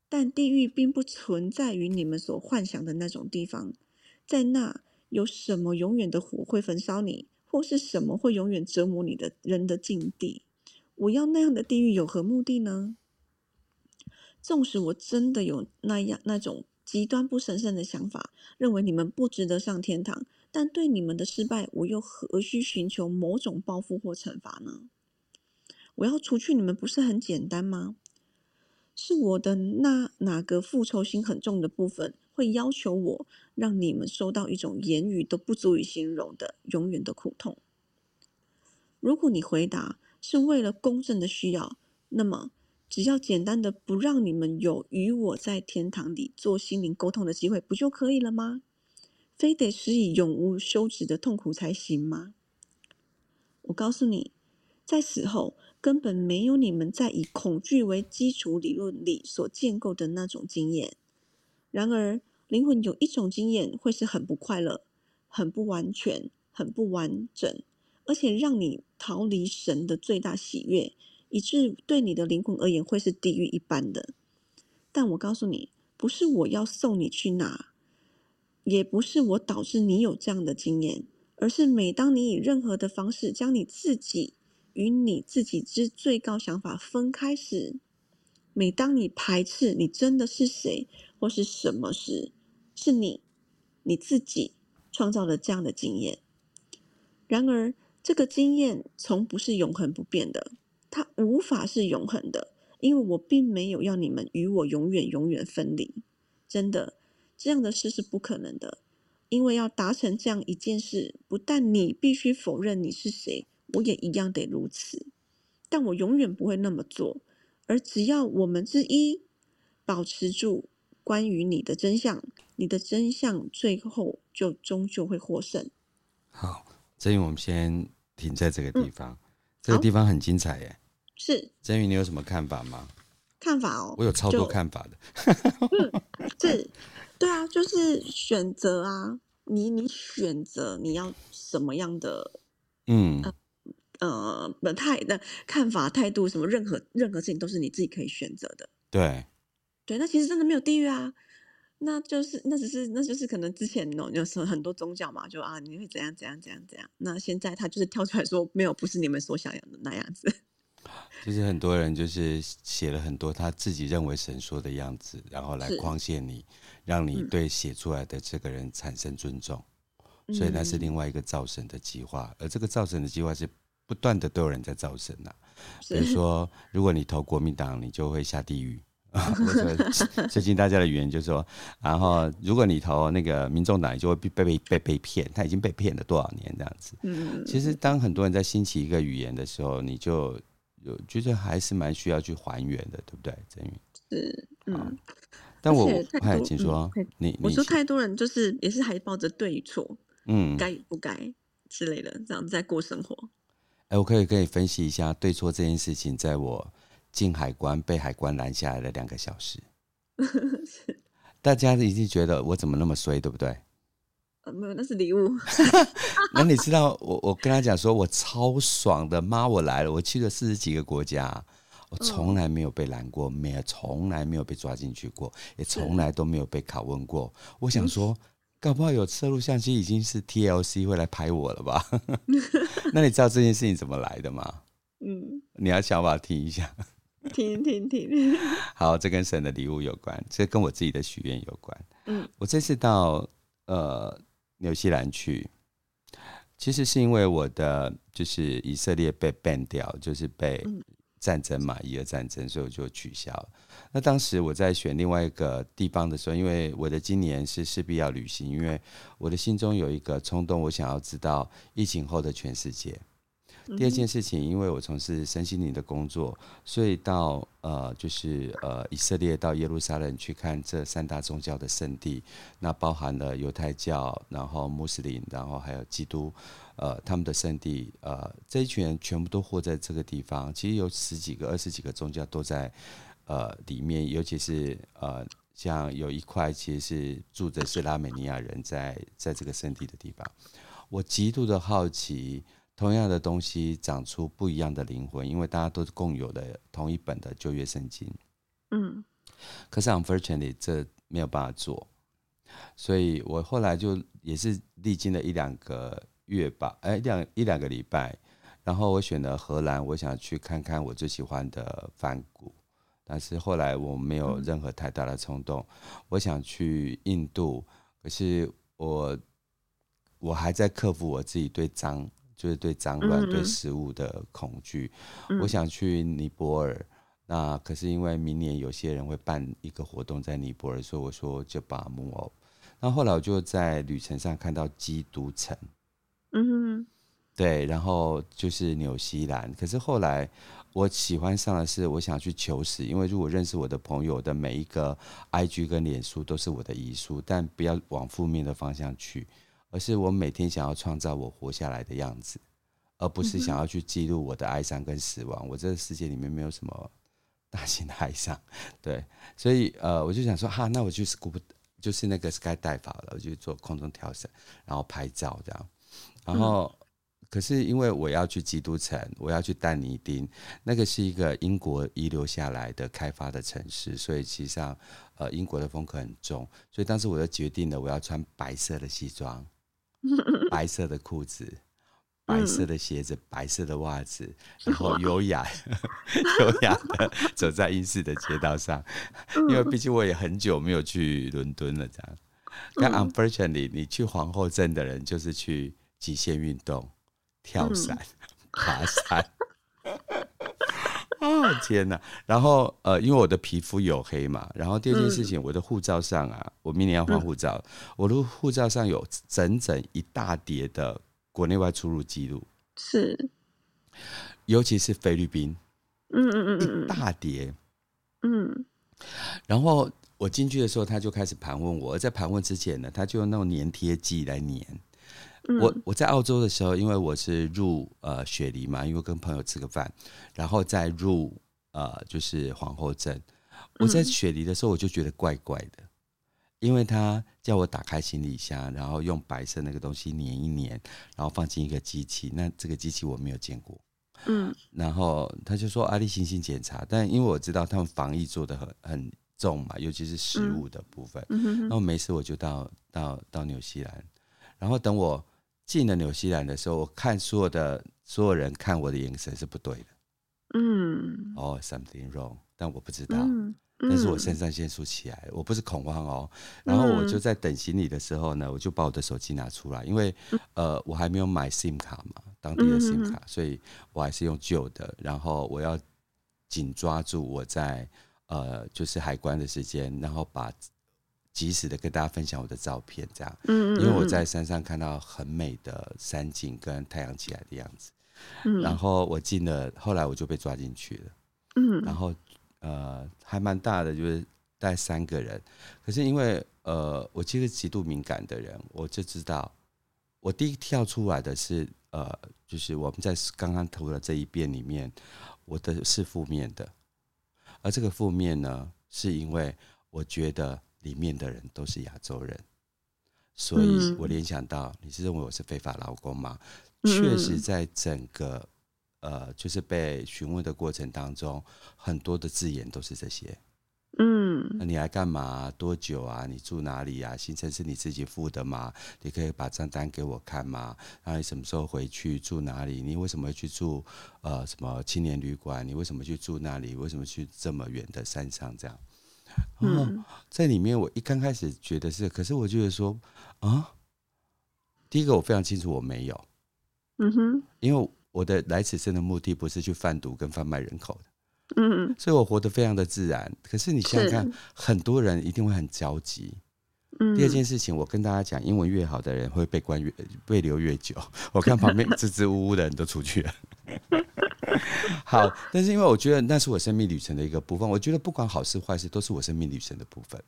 但地狱并不存在于你们所幻想的那种地方，在那有什么永远的火会焚烧你，或是什么会永远折磨你的人的境地？我要那样的地狱有何目的呢？纵使我真的有那样那种极端不神圣的想法，认为你们不值得上天堂，但对你们的失败，我又何须寻求某种报复或惩罚呢？我要除去你们，不是很简单吗？是我的那哪个复仇心很重的部分，会要求我让你们受到一种言语都不足以形容的永远的苦痛？如果你回答是为了公正的需要，那么只要简单的不让你们有与我在天堂里做心灵沟通的机会，不就可以了吗？非得施以永无休止的痛苦才行吗？我告诉你，在死后。根本没有你们在以恐惧为基础理论里所建构的那种经验。然而，灵魂有一种经验会是很不快乐、很不完全、很不完整，而且让你逃离神的最大喜悦，以致对你的灵魂而言会是地狱一般的。但我告诉你，不是我要送你去哪，也不是我导致你有这样的经验，而是每当你以任何的方式将你自己。与你自己之最高想法分开时，每当你排斥你真的是谁或是什么时，是你你自己创造了这样的经验。然而，这个经验从不是永恒不变的，它无法是永恒的，因为我并没有要你们与我永远永远分离。真的，这样的事是不可能的，因为要达成这样一件事，不但你必须否认你是谁。我也一样得如此，但我永远不会那么做。而只要我们之一保持住关于你的真相，你的真相最后就终究会获胜。好，真宇，我们先停在这个地方。嗯、这个地方很精彩耶。是。真宇，你有什么看法吗？看法哦，我有超多看法的。嗯，是，对啊，就是选择啊，你你选择你要什么样的，嗯。呃呃，本态的看法、态度，什么任何任何事情都是你自己可以选择的。对，对，那其实真的没有地狱啊，那就是那只是那就是可能之前有有时候很多宗教嘛，就啊你会怎样怎样怎样怎样，那现在他就是跳出来说没有，不是你们所想要的那样子。(laughs) 就是很多人就是写了很多他自己认为神说的样子，然后来框限你，让你对写出来的这个人产生尊重，嗯、所以那是另外一个造神的计划，而这个造神的计划是。不断的都有人在造神呐、啊，比如说，如果你投国民党，你就会下地狱。(laughs) 最近大家的语言就是说，然后如果你投那个民众党，你就会被被被被骗。他已经被骗了多少年这样子？嗯，其实当很多人在兴起一个语言的时候，你就有觉得还是蛮需要去还原的，对不对？真宇是，嗯。但我哎，请说，嗯、你我说太多人就是也是还抱着对与错，嗯，该与不该之类的，这样在过生活。哎，我可以跟你分析一下对错这件事情，在我进海关被海关拦下来的两个小时，(laughs) 大家一定觉得我怎么那么衰，对不对？呃，没有，那是礼物。(laughs) (laughs) 那你知道我我跟他讲说，我超爽的，妈，我来了，我去了四十几个国家，我从来没有被拦过，没有，从来没有被抓进去过，也从来都没有被拷问过。我想说。搞不好有摄录相机，已经是 TLC 会来拍我了吧？(laughs) 那你知道这件事情怎么来的吗？嗯，你要想办法听一下，听听听。(laughs) 好，这跟神的礼物有关，这跟我自己的许愿有关。嗯，我这次到呃纽西兰去，其实是因为我的就是以色列被 ban 掉，就是被。战争嘛，以俄战争，所以我就取消了。那当时我在选另外一个地方的时候，因为我的今年是势必要旅行，因为我的心中有一个冲动，我想要知道疫情后的全世界。第二件事情，因为我从事身心灵的工作，所以到呃，就是呃，以色列到耶路撒冷去看这三大宗教的圣地，那包含了犹太教，然后穆斯林，然后还有基督，呃，他们的圣地，呃，这一群人全部都活在这个地方。其实有十几个、二十几个宗教都在呃里面，尤其是呃，像有一块其实是住的是拉美尼亚人在在这个圣地的地方。我极度的好奇，同样的东西长出不一样的灵魂，因为大家都是共有的同一本的旧约圣经。嗯，可是 unfortunately 这没有办法做，所以我后来就也是历经了一两个月吧，哎，两一两个礼拜，然后我选了荷兰，我想去看看我最喜欢的梵谷，但是后来我没有任何太大的冲动，我想去印度，可是我。我还在克服我自己对脏，就是对脏乱、嗯、对食物的恐惧。嗯、我想去尼泊尔，那可是因为明年有些人会办一个活动在尼泊尔，所以我说就把它 move。那后来我就在旅程上看到基督城，嗯哼，对，然后就是纽西兰。可是后来我喜欢上的是，我想去求死，因为如果认识我的朋友的每一个 IG 跟脸书都是我的遗书，但不要往负面的方向去。而是我每天想要创造我活下来的样子，而不是想要去记录我的哀伤跟死亡。我这个世界里面没有什么 (laughs) 大型的哀伤，对，所以呃，我就想说哈，那我去 scuba 就是那个 sky dive 好了，我就做空中跳伞，然后拍照这样。然后，可是因为我要去基督城，我要去但尼丁，那个是一个英国遗留下来的开发的城市，所以其实上呃英国的风格很重，所以当时我就决定了，我要穿白色的西装。白色的裤子，白色的鞋子，白色的袜子，然后优雅、(laughs) 优雅的走在英式的街道上。因为毕竟我也很久没有去伦敦了，这样。但 unfortunately，你去皇后镇的人就是去极限运动、跳伞、爬山。(laughs) 哦天哪！然后呃，因为我的皮肤黝黑嘛，然后第二件事情，我的护照上啊，我明年要换护照，我的护照上有整整一大叠的国内外出入记录，是，尤其是菲律宾，嗯嗯嗯，一大叠，嗯，然后我进去的时候，他就开始盘问我，而在盘问之前呢，他就用那种粘贴剂来粘。我我在澳洲的时候，因为我是入呃雪梨嘛，因为跟朋友吃个饭，然后再入呃就是皇后镇。我在雪梨的时候，我就觉得怪怪的，因为他叫我打开行李箱，然后用白色那个东西粘一粘，然后放进一个机器。那这个机器我没有见过，嗯，然后他就说阿里星星检查，但因为我知道他们防疫做的很很重嘛，尤其是食物的部分。然后没事，我就到到到纽西兰，然后等我。进了纽西兰的时候，我看所有的所有人看我的眼神是不对的。嗯，哦、oh，something wrong，但我不知道。但是我肾上腺素起来，我不是恐慌哦。然后我就在等行李的时候呢，我就把我的手机拿出来，因为呃我还没有买 SIM 卡嘛，当地的 SIM 卡，所以我还是用旧的。然后我要紧抓住我在呃就是海关的时间，然后把。及时的跟大家分享我的照片，这样，嗯，因为我在山上看到很美的山景跟太阳起来的样子，嗯，然后我进了，后来我就被抓进去了，嗯，然后呃还蛮大的，就是带三个人，可是因为呃我其实极度敏感的人，我就知道，我第一跳出来的是呃就是我们在刚刚投的这一遍里面，我的是负面的，而这个负面呢，是因为我觉得。里面的人都是亚洲人，所以我联想到你是认为我是非法劳工吗？确实，在整个呃，就是被询问的过程当中，很多的字眼都是这些。嗯，那你来干嘛？多久啊？你住哪里啊？行程是你自己付的吗？你可以把账单给我看吗？然后你什么时候回去？住哪里？你为什么会去住呃什么青年旅馆？你为什么去住那里？为什么去这么远的山上？这样？嗯，在里面我一刚开始觉得是，可是我觉得说啊，第一个我非常清楚我没有，嗯哼，因为我的来此生的目的不是去贩毒跟贩卖人口的，嗯，所以我活得非常的自然。可是你想想看，很多人一定会很焦急。嗯，第二件事情，我跟大家讲，英文越好的人会被关越被留越久。(laughs) 我看旁边支支吾吾的人都出去了。(laughs) 好，但是因为我觉得那是我生命旅程的一个部分，我觉得不管好事坏事都是我生命旅程的部分。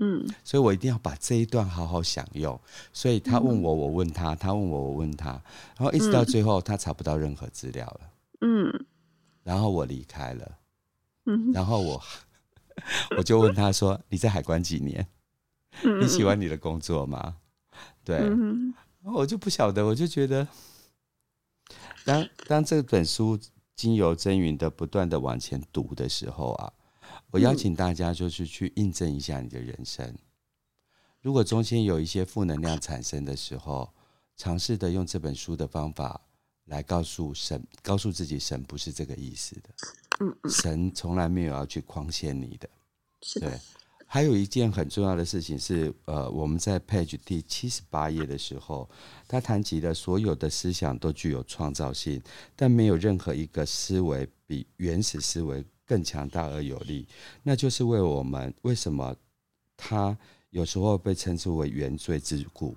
嗯，所以我一定要把这一段好好享用。所以他问我，我问他，他问我，我问他，然后一直到最后，他查不到任何资料了。嗯，然后我离开了。嗯，然后我我就问他说：“你在海关几年？你喜欢你的工作吗？”对，然后我就不晓得，我就觉得，当当这本书经由真云的不断的往前读的时候啊。我邀请大家就是去印证一下你的人生。如果中间有一些负能量产生的时候，尝试的用这本书的方法来告诉神，告诉自己神不是这个意思的。神从来没有要去框限你的。对。还有一件很重要的事情是，呃，我们在 page 第七十八页的时候，他谈及了所有的思想都具有创造性，但没有任何一个思维比原始思维。更强大而有力，那就是为我们为什么他有时候被称之为原罪之故。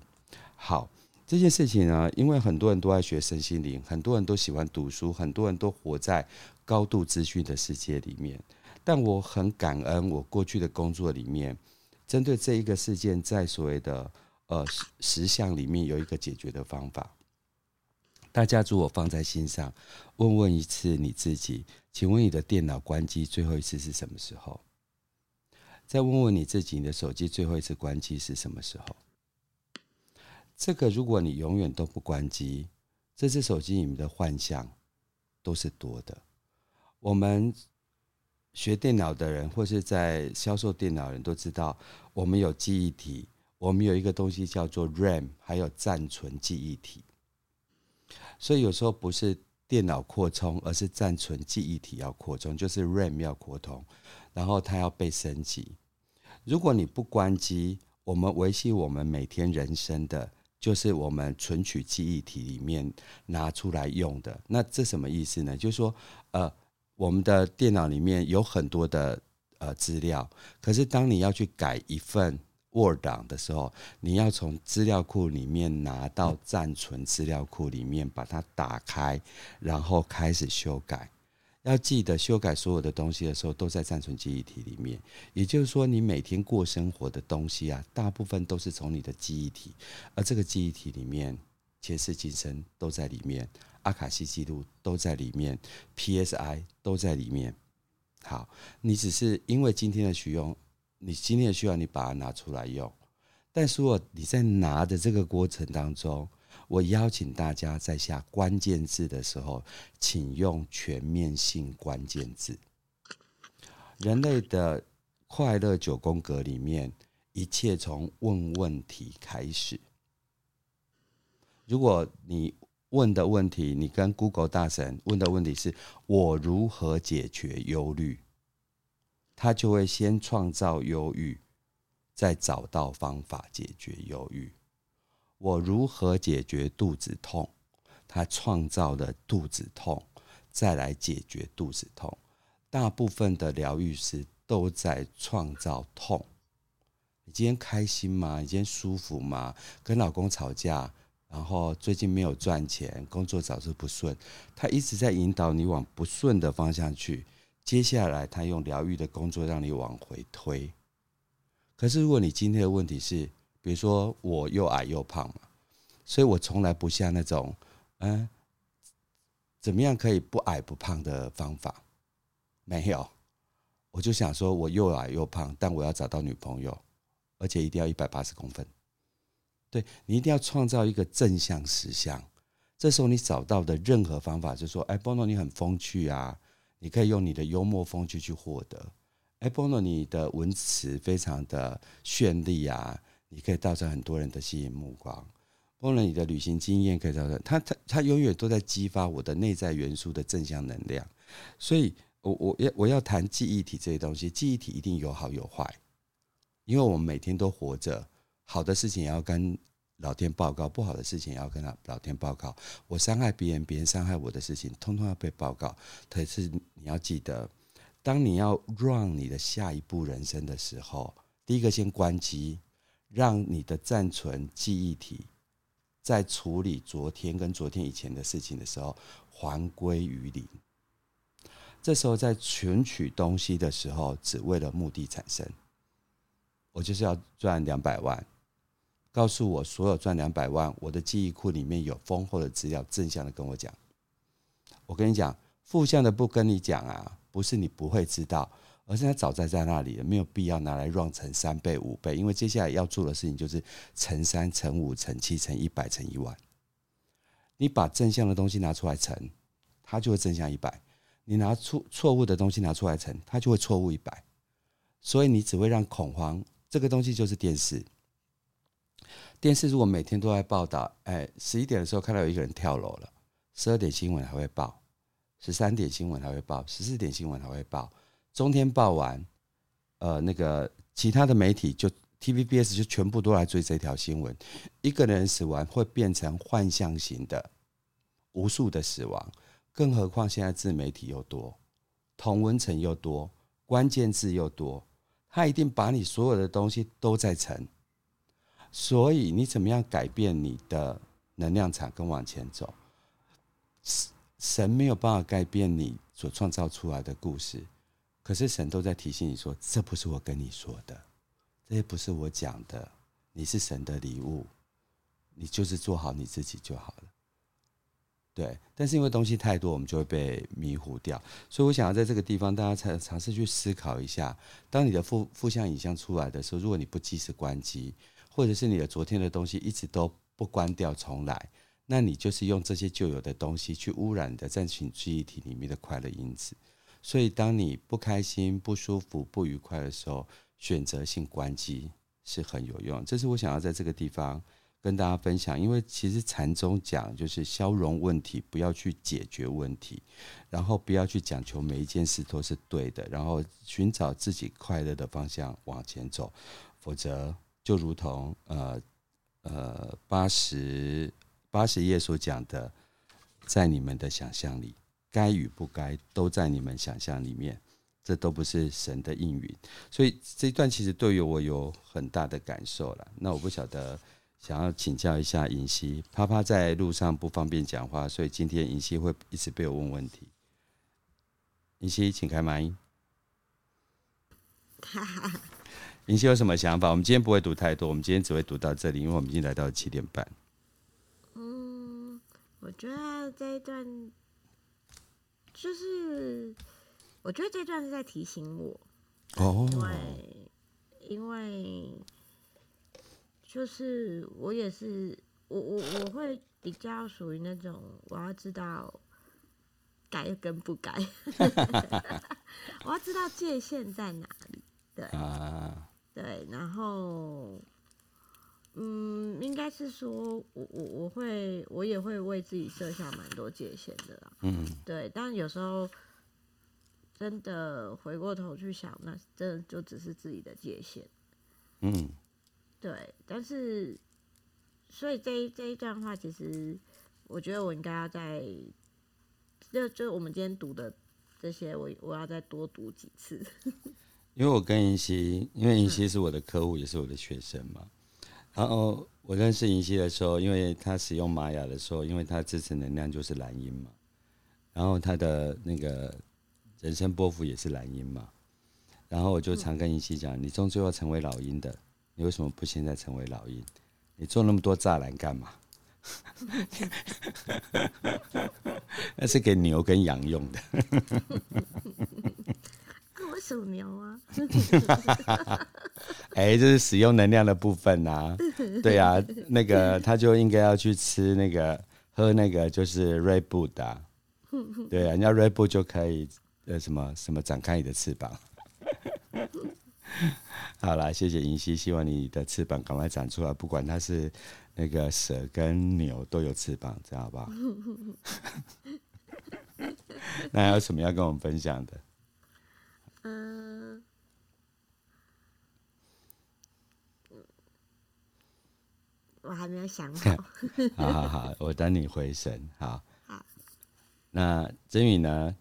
好，这件事情呢，因为很多人都爱学身心灵，很多人都喜欢读书，很多人都活在高度资讯的世界里面。但我很感恩，我过去的工作里面，针对这一个事件，在所谓的呃实相里面有一个解决的方法。大家如果放在心上，问问一次你自己，请问你的电脑关机最后一次是什么时候？再问问你自己，你的手机最后一次关机是什么时候？这个如果你永远都不关机，这只手机里面的幻象都是多的。我们学电脑的人，或是在销售电脑人都知道，我们有记忆体，我们有一个东西叫做 RAM，还有暂存记忆体。所以有时候不是电脑扩充，而是暂存记忆体要扩充，就是 RAM 要扩充，然后它要被升级。如果你不关机，我们维系我们每天人生的，就是我们存取记忆体里面拿出来用的。那这什么意思呢？就是说，呃，我们的电脑里面有很多的呃资料，可是当你要去改一份。Word 档的时候，你要从资料库里面拿到暂存资料库里面，把它打开，然后开始修改。要记得修改所有的东西的时候，都在暂存记忆体里面。也就是说，你每天过生活的东西啊，大部分都是从你的记忆体，而这个记忆体里面，前世今生都在里面，阿卡西记录都在里面，PSI 都在里面。好，你只是因为今天的使用。你今天的需要你把它拿出来用，但是如果你在拿的这个过程当中，我邀请大家在下关键字的时候，请用全面性关键字。人类的快乐九宫格里面，一切从问问题开始。如果你问的问题，你跟 Google 大神问的问题是我如何解决忧虑？他就会先创造忧郁，再找到方法解决忧郁。我如何解决肚子痛？他创造了肚子痛，再来解决肚子痛。大部分的疗愈师都在创造痛。你今天开心吗？你今天舒服吗？跟老公吵架，然后最近没有赚钱，工作总是不顺。他一直在引导你往不顺的方向去。接下来，他用疗愈的工作让你往回推。可是，如果你今天的问题是，比如说我又矮又胖嘛，所以我从来不下那种，嗯，怎么样可以不矮不胖的方法，没有。我就想说，我又矮又胖，但我要找到女朋友，而且一定要一百八十公分。对，你一定要创造一个正向实相。这时候你找到的任何方法，就是说，哎，Bono 你很风趣啊。你可以用你的幽默风趣去获得。哎，Bono，你的文词非常的绚丽啊，你可以造成很多人的吸引目光。Bono，你的旅行经验可以造成他他他永远都在激发我的内在元素的正向能量。所以我我要我要谈记忆体这些东西，记忆体一定有好有坏，因为我们每天都活着，好的事情也要跟。老天报告，不好的事情也要跟他老天报告。我伤害别人，别人伤害我的事情，通通要被报告。可是你要记得，当你要 run 你的下一步人生的时候，第一个先关机，让你的暂存记忆体在处理昨天跟昨天以前的事情的时候还归于零。这时候在存取东西的时候，只为了目的产生。我就是要赚两百万，告诉我所有赚两百万，我的记忆库里面有丰厚的资料，正向的跟我讲。我跟你讲，负向的不跟你讲啊，不是你不会知道，而是它早在在那里了，没有必要拿来 run 成三倍、五倍，因为接下来要做的事情就是乘三、乘五、乘七、乘一百、乘一万。你把正向的东西拿出来乘，它就会正向一百；你拿出错误的东西拿出来乘，它就会错误一百。所以你只会让恐慌。这个东西就是电视。电视如果每天都在报道，哎，十一点的时候看到有一个人跳楼了，十二点新闻还会报。十三点新闻还会报，十四点新闻还会报，中天报完，呃，那个其他的媒体就 TVBS 就全部都来追这条新闻。一个人死亡会变成幻象型的无数的死亡，更何况现在自媒体又多，同温层又多，关键字又多，他一定把你所有的东西都在沉。所以你怎么样改变你的能量场跟往前走？神没有办法改变你所创造出来的故事，可是神都在提醒你说：“这不是我跟你说的，这也不是我讲的，你是神的礼物，你就是做好你自己就好了。”对，但是因为东西太多，我们就会被迷糊掉。所以我想要在这个地方，大家才尝试去思考一下：当你的负负向影像出来的时候，如果你不及时关机，或者是你的昨天的东西一直都不关掉重来。那你就是用这些旧有的东西去污染的暂停记忆体里面的快乐因子，所以当你不开心、不舒服、不愉快的时候，选择性关机是很有用。这是我想要在这个地方跟大家分享，因为其实禅宗讲就是消融问题，不要去解决问题，然后不要去讲求每一件事都是对的，然后寻找自己快乐的方向往前走，否则就如同呃呃八十。八十页所讲的，在你们的想象里，该与不该都在你们想象里面，这都不是神的应允。所以这一段其实对于我有很大的感受了。那我不晓得，想要请教一下银溪，啪啪在路上不方便讲话，所以今天银溪会一直被我问问题。银溪，请开麦。(laughs) 银溪有什么想法？我们今天不会读太多，我们今天只会读到这里，因为我们已经来到七点半。嗯我觉得这一段就是，我觉得这一段是在提醒我，哦，因为因为就是我也是我我我会比较属于那种我要知道改跟不改，(laughs) 我要知道界限在哪里，对，啊，对，然后。嗯，应该是说，我我我会，我也会为自己设下蛮多界限的啦。嗯，对，但有时候真的回过头去想，那真的就只是自己的界限。嗯，对，但是，所以这一这一段话，其实我觉得我应该要在，就就我们今天读的这些，我我要再多读几次。(laughs) 因为我跟银溪，因为银溪是我的客户，嗯，也是我的学生嘛。然后我认识银溪的时候，因为他使用玛雅的时候，因为他支持能量就是蓝音嘛，然后他的那个人生波幅也是蓝音嘛，然后我就常跟银溪讲，你终究要成为老鹰的，你为什么不现在成为老鹰？你做那么多栅栏干嘛？(laughs) 那是给牛跟羊用的。(laughs) 属牛啊，(laughs) 哎、欸，这是使用能量的部分呐、啊。(laughs) 对啊，那个他就应该要去吃那个喝那个就是 Red Bull 的、啊。(laughs) 对啊，人家 Red Bull 就可以呃什么什么展开你的翅膀。好了，谢谢银溪，希望你的翅膀赶快长出来，不管它是那个蛇跟牛都有翅膀，这样好不好？那还有什么要跟我们分享的？嗯，我还没有想 (laughs) 好。好好好，我等你回神。好，好。那真宇呢？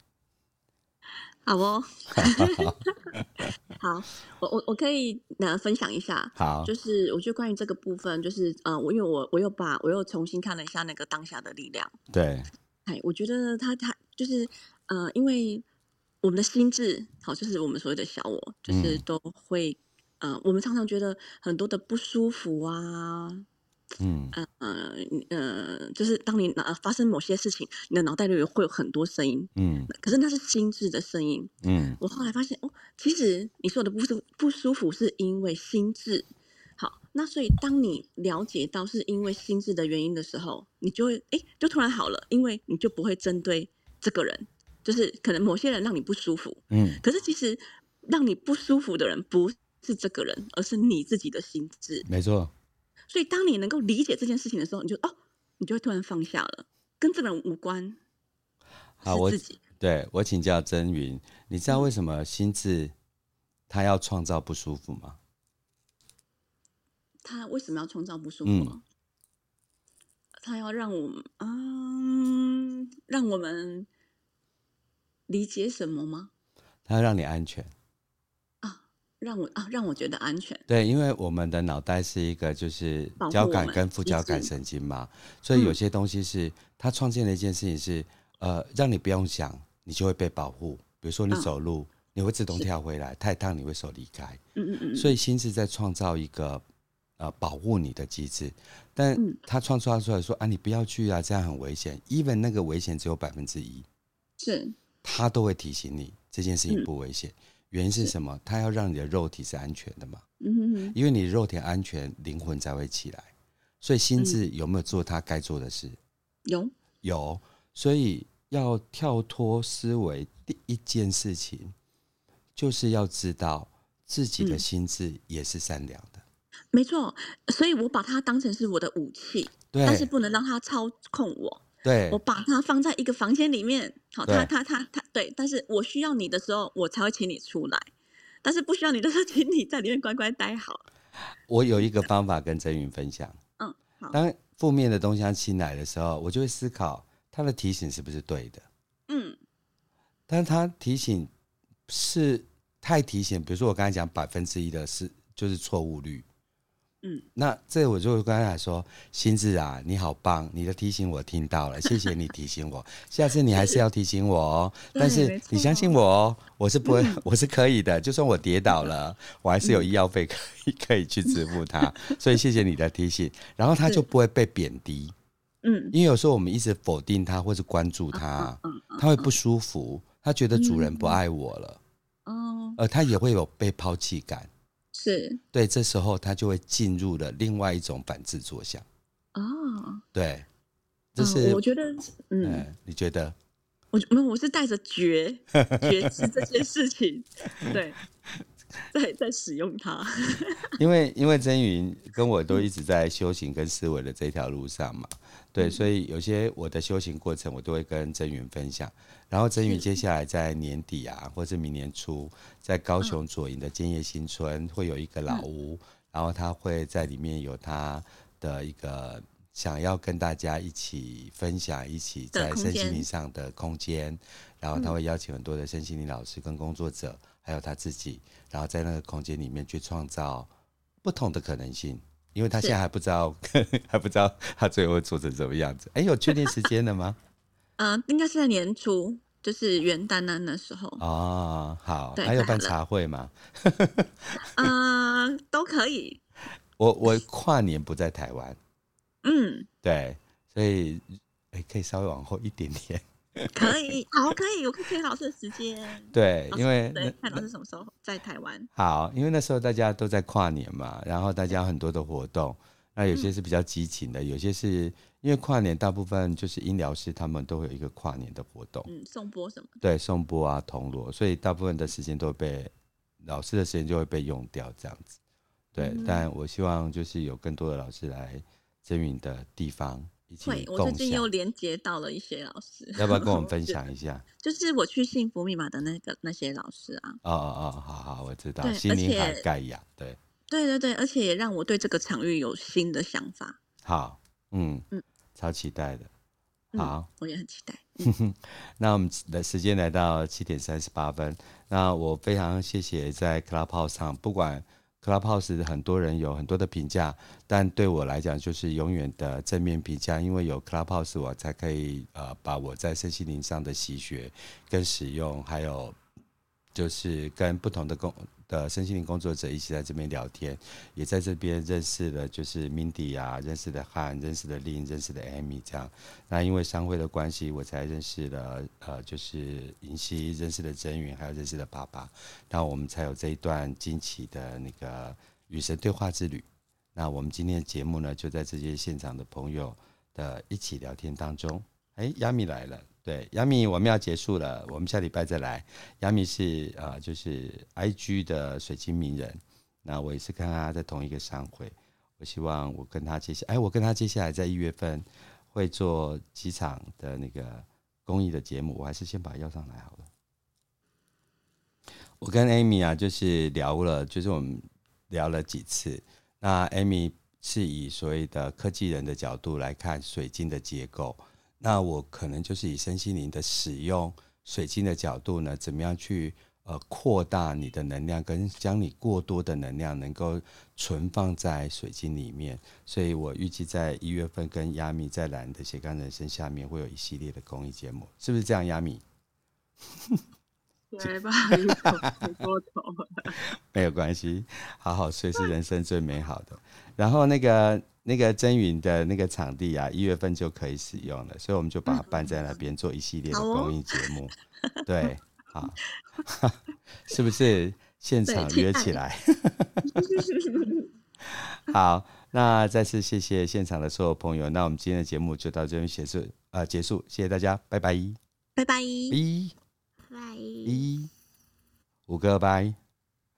好哦。(laughs) 好，我我我可以呃分享一下。好，就是我觉得关于这个部分，就是呃，我因为我我又把我又重新看了一下那个当下的力量。对。哎，我觉得他他就是呃，因为。我们的心智，好，就是我们所谓的小我，就是都会，嗯、呃，我们常常觉得很多的不舒服啊，嗯，呃呃，就是当你脑发生某些事情，你的脑袋里会有很多声音，嗯，可是那是心智的声音，嗯，我后来发现，哦，其实你说的不舒不舒服是因为心智，好，那所以当你了解到是因为心智的原因的时候，你就会，哎，就突然好了，因为你就不会针对这个人。就是可能某些人让你不舒服，嗯，可是其实让你不舒服的人不是这个人，而是你自己的心智。没错。所以当你能够理解这件事情的时候，你就哦，你就会突然放下了，跟这个人无关。好，我对我请教曾云，你知道为什么心智他要创造不舒服吗？他为什么要创造不舒服吗？嗯，他要让我们，嗯，让我们。理解什么吗？它要让你安全啊，让我啊，让我觉得安全。对，因为我们的脑袋是一个就是交感跟副交感神经嘛，所以有些东西是它创建的一件事情是呃，让你不用想，你就会被保护。比如说你走路，啊、你会自动跳回来；太烫，你会手离开。嗯嗯嗯。所以心是在创造一个呃保护你的机制，但他创造出来说啊，你不要去啊，这样很危险。even 那个危险只有百分之一。是。他都会提醒你这件事情不危险，嗯、原因是什么？他要让你的肉体是安全的嘛。嗯哼哼。因为你肉体安全，灵魂才会起来。所以心智有没有做他该做的事？有有。所以要跳脱思维，第一件事情就是要知道自己的心智也是善良的。嗯、没错，所以我把它当成是我的武器，对，但是不能让它操控我。对，我把它放在一个房间里面，好，他他他他，对，但是我需要你的时候，我才会请你出来，但是不需要你的时候，请你在里面乖乖待好。我有一个方法跟曾云分享，嗯，好。当负面的东西要进来的时候，我就会思考他的提醒是不是对的，嗯，但是他提醒是太提醒，比如说我刚才讲百分之一的是就是错误率。嗯，那这我就会跟他说：“心智啊，你好棒，你的提醒我听到了，(laughs) 谢谢你提醒我。下次你还是要提醒我哦，但是你相信我哦，我是不会，我是可以的。就算我跌倒了，我还是有医药费可以可以去支付它。(laughs) 所以谢谢你的提醒，然后他就不会被贬低。嗯，因为有时候我们一直否定他或者关注他，他会不舒服，他觉得主人不爱我了。哦，呃，他也会有被抛弃感。”是对，这时候他就会进入了另外一种反制作响。哦，对，这是、哦、我觉得，嗯，嗯，你觉得？我没有，我是带着觉觉知这件事情，对，在在使用它。因为因为曾云跟我都一直在修行跟思维的这条路上嘛，对，所以有些我的修行过程，我都会跟曾云分享。然后曾云接下来在年底啊，或者明年初，在高雄左营的建业新村会有一个老屋，然后他会在里面有他的一个想要跟大家一起分享，一起在身心灵上的空间。然后他会邀请很多的身心灵老师跟工作者，还有他自己，然后在那个空间里面去创造不同的可能性。因为他现在还不知道，(laughs) 还不知道他最后会做成什么样子。哎，有确定时间了吗？嗯、(laughs) 呃，应该是在年初，就是元旦那那时候。哦，好，还有办茶会吗？嗯、(laughs) 呃，都可以。我我跨年不在台湾。嗯，对，所以哎，可以稍微往后一点点。(laughs) 可以，好，可以，我可以给老师的时间。对，因为对，看老师什么时候在台湾。好，因为那时候大家都在跨年嘛，然后大家很多的活动，那有些是比较激情的，嗯、有些是。因为跨年大部分就是医疗师，他们都会有一个跨年的活动，嗯，颂钵什么的，对，颂钵啊，铜锣，所以大部分的时间都会被老师的时间就会被用掉，这样子，对。嗯、但我希望就是有更多的老师来曾芸的地方一起共享。我最近又连接到了一些老师，要不要跟我们 (laughs) 分享一下？就是我去幸福密码的那个那些老师啊。哦哦哦，好好，我知道，心灵海盖亚，对，对对对，而且也让我对这个场域有新的想法。好。嗯嗯，超期待的，好，嗯、我也很期待。嗯、(laughs) 那我们的时间来到七点三十八分，那我非常谢谢在 Clubhouse 上，不管 Clubhouse 很多人有很多的评价，但对我来讲就是永远的正面评价，因为有 Clubhouse 我才可以呃把我在身心灵上的习学跟使用，还有就是跟不同的工的身心灵工作者一起在这边聊天，也在这边认识了，就是 Mindy 啊，认识了汉，认识了 Lin，认识了 Amy 这样。那因为商会的关系，我才认识了呃，就是银溪，认识了真云，还有认识了爸爸，那我们才有这一段惊奇的那个与神对话之旅。那我们今天的节目呢，就在这些现场的朋友的一起聊天当中，哎，亚米来了。对，亚米，我们要结束了，我们下礼拜再来。亚米是、呃，就是 IG 的水晶名人。那我也是跟他在同一个商会。我希望我跟他接下，哎，我跟他接下来在一月份会做几场的那个公益的节目。我还是先把他邀上来好了。我跟 Amy 啊，就是聊了，就是我们聊了几次。那 Amy 是以所谓的科技人的角度来看水晶的结构。那我可能就是以身心灵的使用水晶的角度呢，怎么样去呃扩大你的能量，跟将你过多的能量能够存放在水晶里面。所以我预计在一月份跟亚米在蓝的斜杠人生下面会有一系列的公益节目，是不是这样？亚米？(laughs) 对吧？回过头了，(laughs) 没有关系，好好睡是人生最美好的。然后那个。那个真云的那个场地啊，一月份就可以使用了，所以我们就把它办在那边做一系列的公益节目。(laughs) 哦、对，好，(laughs) 是不是现场约起来？(laughs) 好，那再次谢谢现场的所有朋友，那我们今天的节目就到这边结束，呃，结束，谢谢大家，拜拜，拜拜，一，拜，一，五个拜。